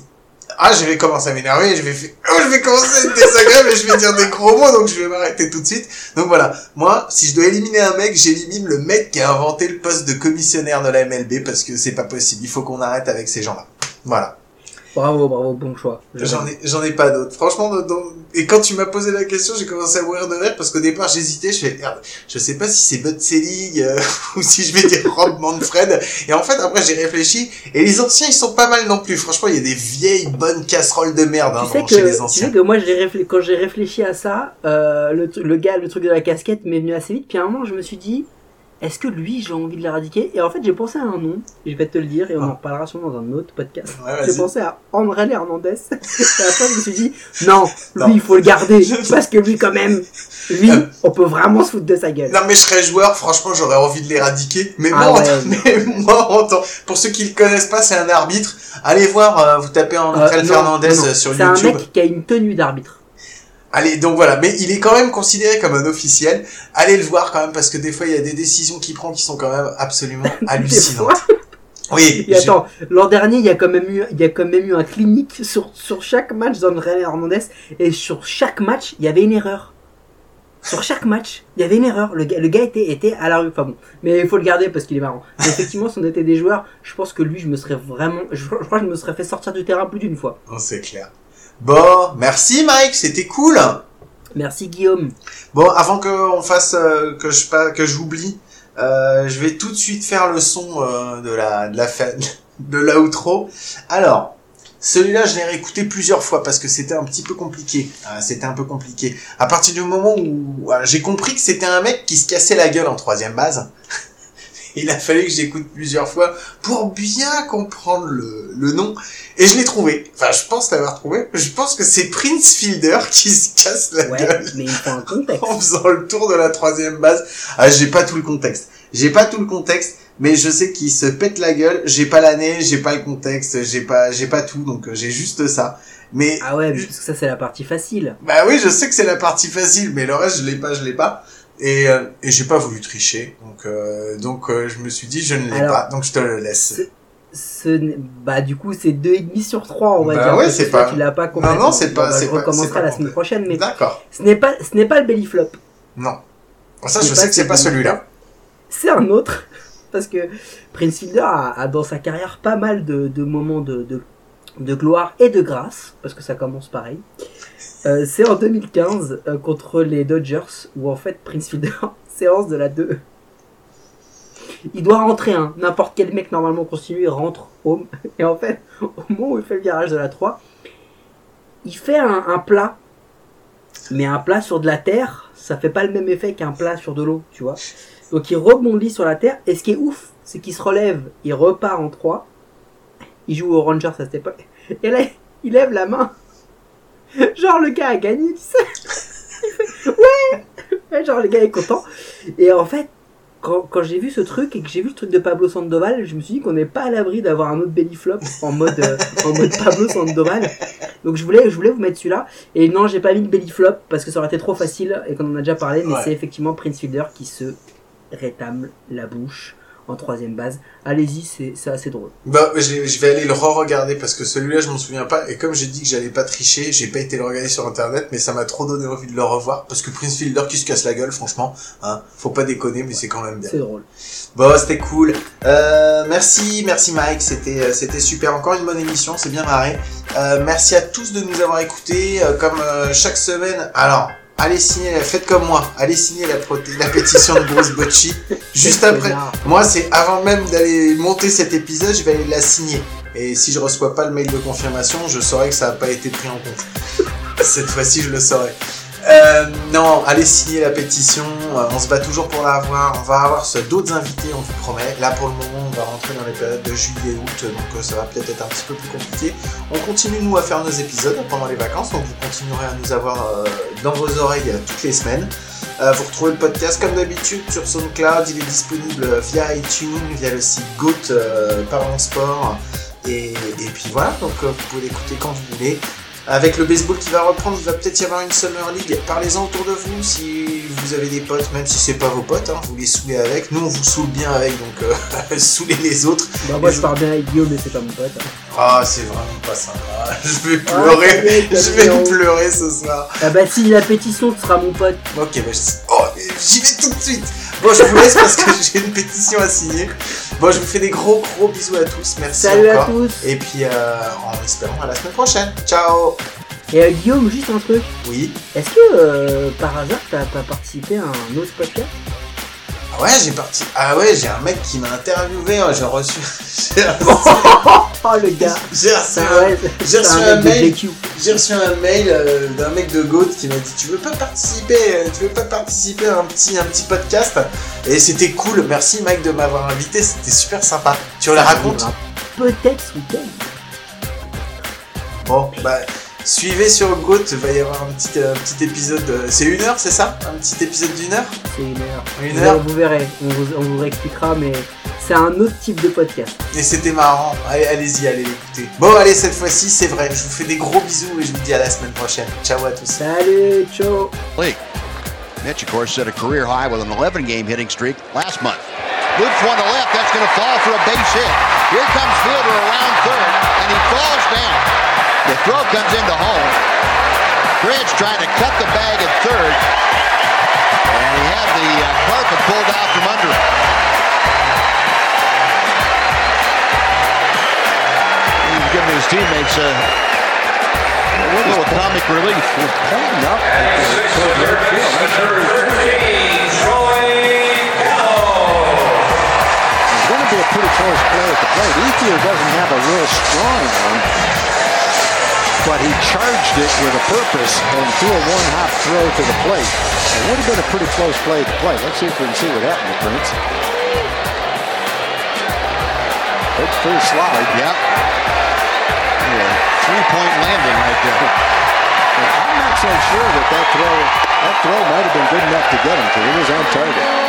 ah, je vais commencer à m'énerver, je vais faire... [laughs] je vais commencer à être désagréable et je vais dire des gros mots, donc je vais m'arrêter tout de suite. Donc voilà, moi, si je dois éliminer un mec, j'élimine le mec qui a inventé le poste de commissionnaire de la MLB parce que c'est pas possible. Il faut qu'on arrête avec ces gens-là. Voilà. Bravo, bravo, bon choix. Je J'en ai, j'en ai pas d'autres. Franchement, dans- et quand tu m'as posé la question, j'ai commencé à mourir de rire parce qu'au départ, j'hésitais. Je fais, merde, je sais pas si c'est Bud Selig euh, [laughs] ou si je vais dire Rob Manfred. Et en fait, après, j'ai réfléchi. Et les anciens, ils sont pas mal non plus. Franchement, il y a des vieilles bonnes casseroles de merde hein, Tu sais, dans- chez les que, tu anciens. sais que moi, quand j'ai réfléchi à ça, euh, le, le gars, le truc de la casquette m'est venu assez vite. Puis à un moment, je me suis dit, est-ce que lui, j'ai envie de l'éradiquer Et en fait, j'ai pensé à un nom, je vais te le dire, et on Ah. en reparlera sûrement dans un autre podcast. Ouais, j'ai pensé à André Hernandez. [laughs] et après, je me suis dit, non, lui, il faut le garder, [laughs] parce que lui, quand même, lui, Euh. on peut vraiment se foutre de sa gueule. Non mais je serais joueur, franchement j'aurais envie de l'éradiquer. Mais, Ah moi, ouais, [laughs] mais moi, en tant- pour ceux qui le connaissent pas, c'est un arbitre. Allez voir, euh, vous tapez André Euh, Fernandez non, non. euh, sur C'est un YouTube. mec qui a une tenue d'arbitre. Allez, donc voilà, mais il est quand même considéré comme un officiel. Allez le voir quand même parce que des fois il y a des décisions qu'il prend qui sont quand même absolument [laughs] hallucinantes. Oui. Et attends, l'an dernier, il y a quand même eu, il y a quand même eu un clinique sur, sur chaque match d'André Hernandez, et sur chaque match, il y avait une erreur. Sur chaque match, il y avait une erreur. Le gars, le gars était, était à la rue. Enfin bon. Mais il faut le garder parce qu'il est marrant. Mais effectivement, si on était des joueurs, je pense que lui, je me serais vraiment, je, je crois que je me serais fait sortir du terrain plus d'une fois. C'est clair. Bon, merci Mike, c'était cool. Merci Guillaume. Bon, avant que on fasse euh, que je que j'oublie, euh, je vais tout de suite faire le son euh, de la de la [laughs] de l'outro. Alors, celui-là, je l'ai réécouté plusieurs fois parce que c'était un petit peu compliqué. Euh, c'était un peu compliqué. À partir du moment où euh, j'ai compris que c'était un mec qui se cassait la gueule en troisième base, [laughs] il a fallu que j'écoute plusieurs fois pour bien comprendre le, le nom. Et je l'ai trouvé. Enfin, je pense l'avoir trouvé. Je pense que c'est Prince Fielder qui se casse la Ouais, gueule mais il faut un contexte. [laughs] en faisant le tour de la troisième base. Ah, j'ai pas tout le contexte. J'ai pas tout le contexte, mais je sais qu'il se pète la gueule. J'ai pas l'année, j'ai pas le contexte, j'ai pas, j'ai pas tout, donc euh, j'ai juste ça. Mais Ah ouais, mais parce que ça, c'est la partie facile. bah oui, je sais que c'est la partie facile, mais le reste je l'ai pas, je l'ai pas. Et, euh, et j'ai pas voulu tricher, donc euh, donc euh, je me suis dit je ne l'ai pas, donc je te le laisse. Ce bah du coup c'est deux et demi sur 3 on va Bah dire. ouais, c'est pas- Tu l'as pas Non, complètement. non, c'est pas- Bon, bah, c'est pas- c'est pas la semaine prochaine, mais D'accord. ce n'est pas, ce n'est pas le belly flop. Non. Ça, je sais que c'est pas celui-là. celui-là. C'est un autre. [laughs] Parce que Prince Fielder a, a dans sa carrière pas mal de, de moments de, de, de gloire et de grâce, parce que ça commence pareil. Euh, c'est en 2015 euh, contre les Dodgers, où en fait Prince Fielder, [laughs] séance de la 2. Il doit rentrer, hein. N'importe quel mec normalement continue, rentre home. [laughs] Et en fait, au moment où il fait le virage de la 3, il fait un, un plat. Mais un plat sur de la terre, ça fait pas le même effet qu'un plat sur de l'eau, tu vois. Donc il rebondit sur la terre. Et ce qui est ouf, c'est qu'il se relève, il repart en 3. Il joue aux Rangers à cette époque. Et là, il lève la main. [laughs] Genre le gars a gagné, tu sais. [laughs] Ouais. Ouais, Genre le gars est content. Et en fait, quand, quand j'ai vu ce truc et que j'ai vu le truc de Pablo Sandoval, je me suis dit qu'on n'est pas à l'abri d'avoir un autre belly flop en mode, euh, en mode Pablo Sandoval. Donc je voulais, je voulais vous mettre celui-là. Et non, j'ai pas mis de belly flop parce que ça aurait été trop facile et qu'on en a déjà parlé. Mais Ouais. c'est effectivement Prince Fielder qui se rétame la bouche en troisième base. Allez-y, c'est c'est assez drôle. Bah, je, je vais aller le re-regarder parce que celui-là, je m'en souviens pas. Et comme j'ai dit que j'allais pas tricher, j'ai pas été le regarder sur internet, mais ça m'a trop donné envie de le revoir parce que Prince Fielder qui se casse la gueule, franchement, hein, faut pas déconner, mais c'est quand même bien. C'est drôle. Bon, c'était cool. Euh, merci, merci Mike, c'était euh, c'était super. Encore une bonne émission, c'est bien marré. Euh, merci à tous de nous avoir écoutés. Euh, comme euh, chaque semaine, alors allez signer, faites comme moi, allez signer la, proté- la pétition de Bruce Bocci. [laughs] Juste après, moi c'est avant même d'aller monter cet épisode, je vais aller la signer. Et si je reçois pas le mail de confirmation, je saurai que ça n'a pas été pris en compte. [laughs] Cette fois-ci, je le saurai. Euh, non, allez signer la pétition. euh, on se bat toujours pour l'avoir. On va avoir d'autres invités, on vous promet. Là, pour le moment, on va rentrer dans les périodes de juillet août, donc euh, ça va peut-être être un petit peu plus compliqué. On continue nous à faire nos épisodes pendant les vacances, donc vous continuerez à nous avoir euh, dans vos oreilles euh, toutes les semaines. Euh, vous retrouvez le podcast comme d'habitude sur SoundCloud. Il est disponible euh, via iTunes, via le site Goat euh, Parlons Sport. Et, puis voilà, donc euh, vous pouvez l'écouter quand vous voulez. Avec le baseball qui va reprendre, il va peut-être y avoir une Summer League. Parlez-en autour de vous si vous avez des potes, même si c'est pas vos potes, hein, vous les saoulez avec. Nous on vous saoule bien avec, donc euh, [laughs] saoulez les autres. Bah, moi je pars bien avec Guillaume, mais c'est pas mon pote. Ah, c'est vraiment pas sympa. [laughs] Je vais Ah, pleurer, est, je vais pleurer ce soir. Ah bah si la pétition tu seras mon pote. Ok, bah, je- oh, j'y vais tout de suite. Bon, je vous laisse parce que [laughs] j'ai une pétition à signer. Bon, je vous fais des gros gros bisous à tous. Merci Salut à encore. tous. Et puis, euh, en espérant à la semaine prochaine. Ciao. Et euh, Guillaume, juste un truc. Oui. Est-ce que euh, par hasard t'as pas participé à un autre podcast? Ouais, j'ai parti. Ah ouais, j'ai un mec qui m'a interviewé. hein, J'ai reçu. J'ai [laughs] Oh le gars j'ai reçu Ça, un- ouais, j'ai c'est reçu un un mec de mail. J'ai reçu un mail euh, d'un mec de Goat qui m'a dit tu veux pas participer euh, tu veux pas participer à un petit un petit podcast? Et c'était cool merci Mike de m'avoir invité c'était super sympa tu le Ça racontes Peut-être ce week-end. bon bah suivez sur Goat il va y avoir un petit un petit épisode euh, c'est une heure c'est ça? Un petit épisode d'une heure? C'est une heure. Une Vous- heure? Vous verrez, on vous, on vous réexpliquera, mais c'est un autre type de podcast. et c'était marrant allez allez-y allez l'écouter bon allez cette fois-ci c'est vrai je vous fais des gros bisous et je vous dis à la semaine prochaine ciao à tous Salut, ciao League. Mitch, of course, set a career high with an 11 game hitting streak last month. Loops one to left. That's going to fall for a base hit. Here comes Fielder around third, and he falls down. The throw comes into home. Bridge trying to cut the bag at third, and he had the uh, carpet pulled out from under him. He's giving his teammates a, a little comic relief. He's Pointing up toward right field. That's how It's going to be a pretty close play at the plate. Ethier doesn't have a real strong arm, but he charged it with a purpose and threw a one-hop throw to the plate. It would have been a pretty close play to play. Let's see if we can see what happened to Prince. It's pretty slide. Yep. Yeah, three-point landing right there. [laughs] I'm not so sure that that throw that throw might have been good enough to get him because it was on target.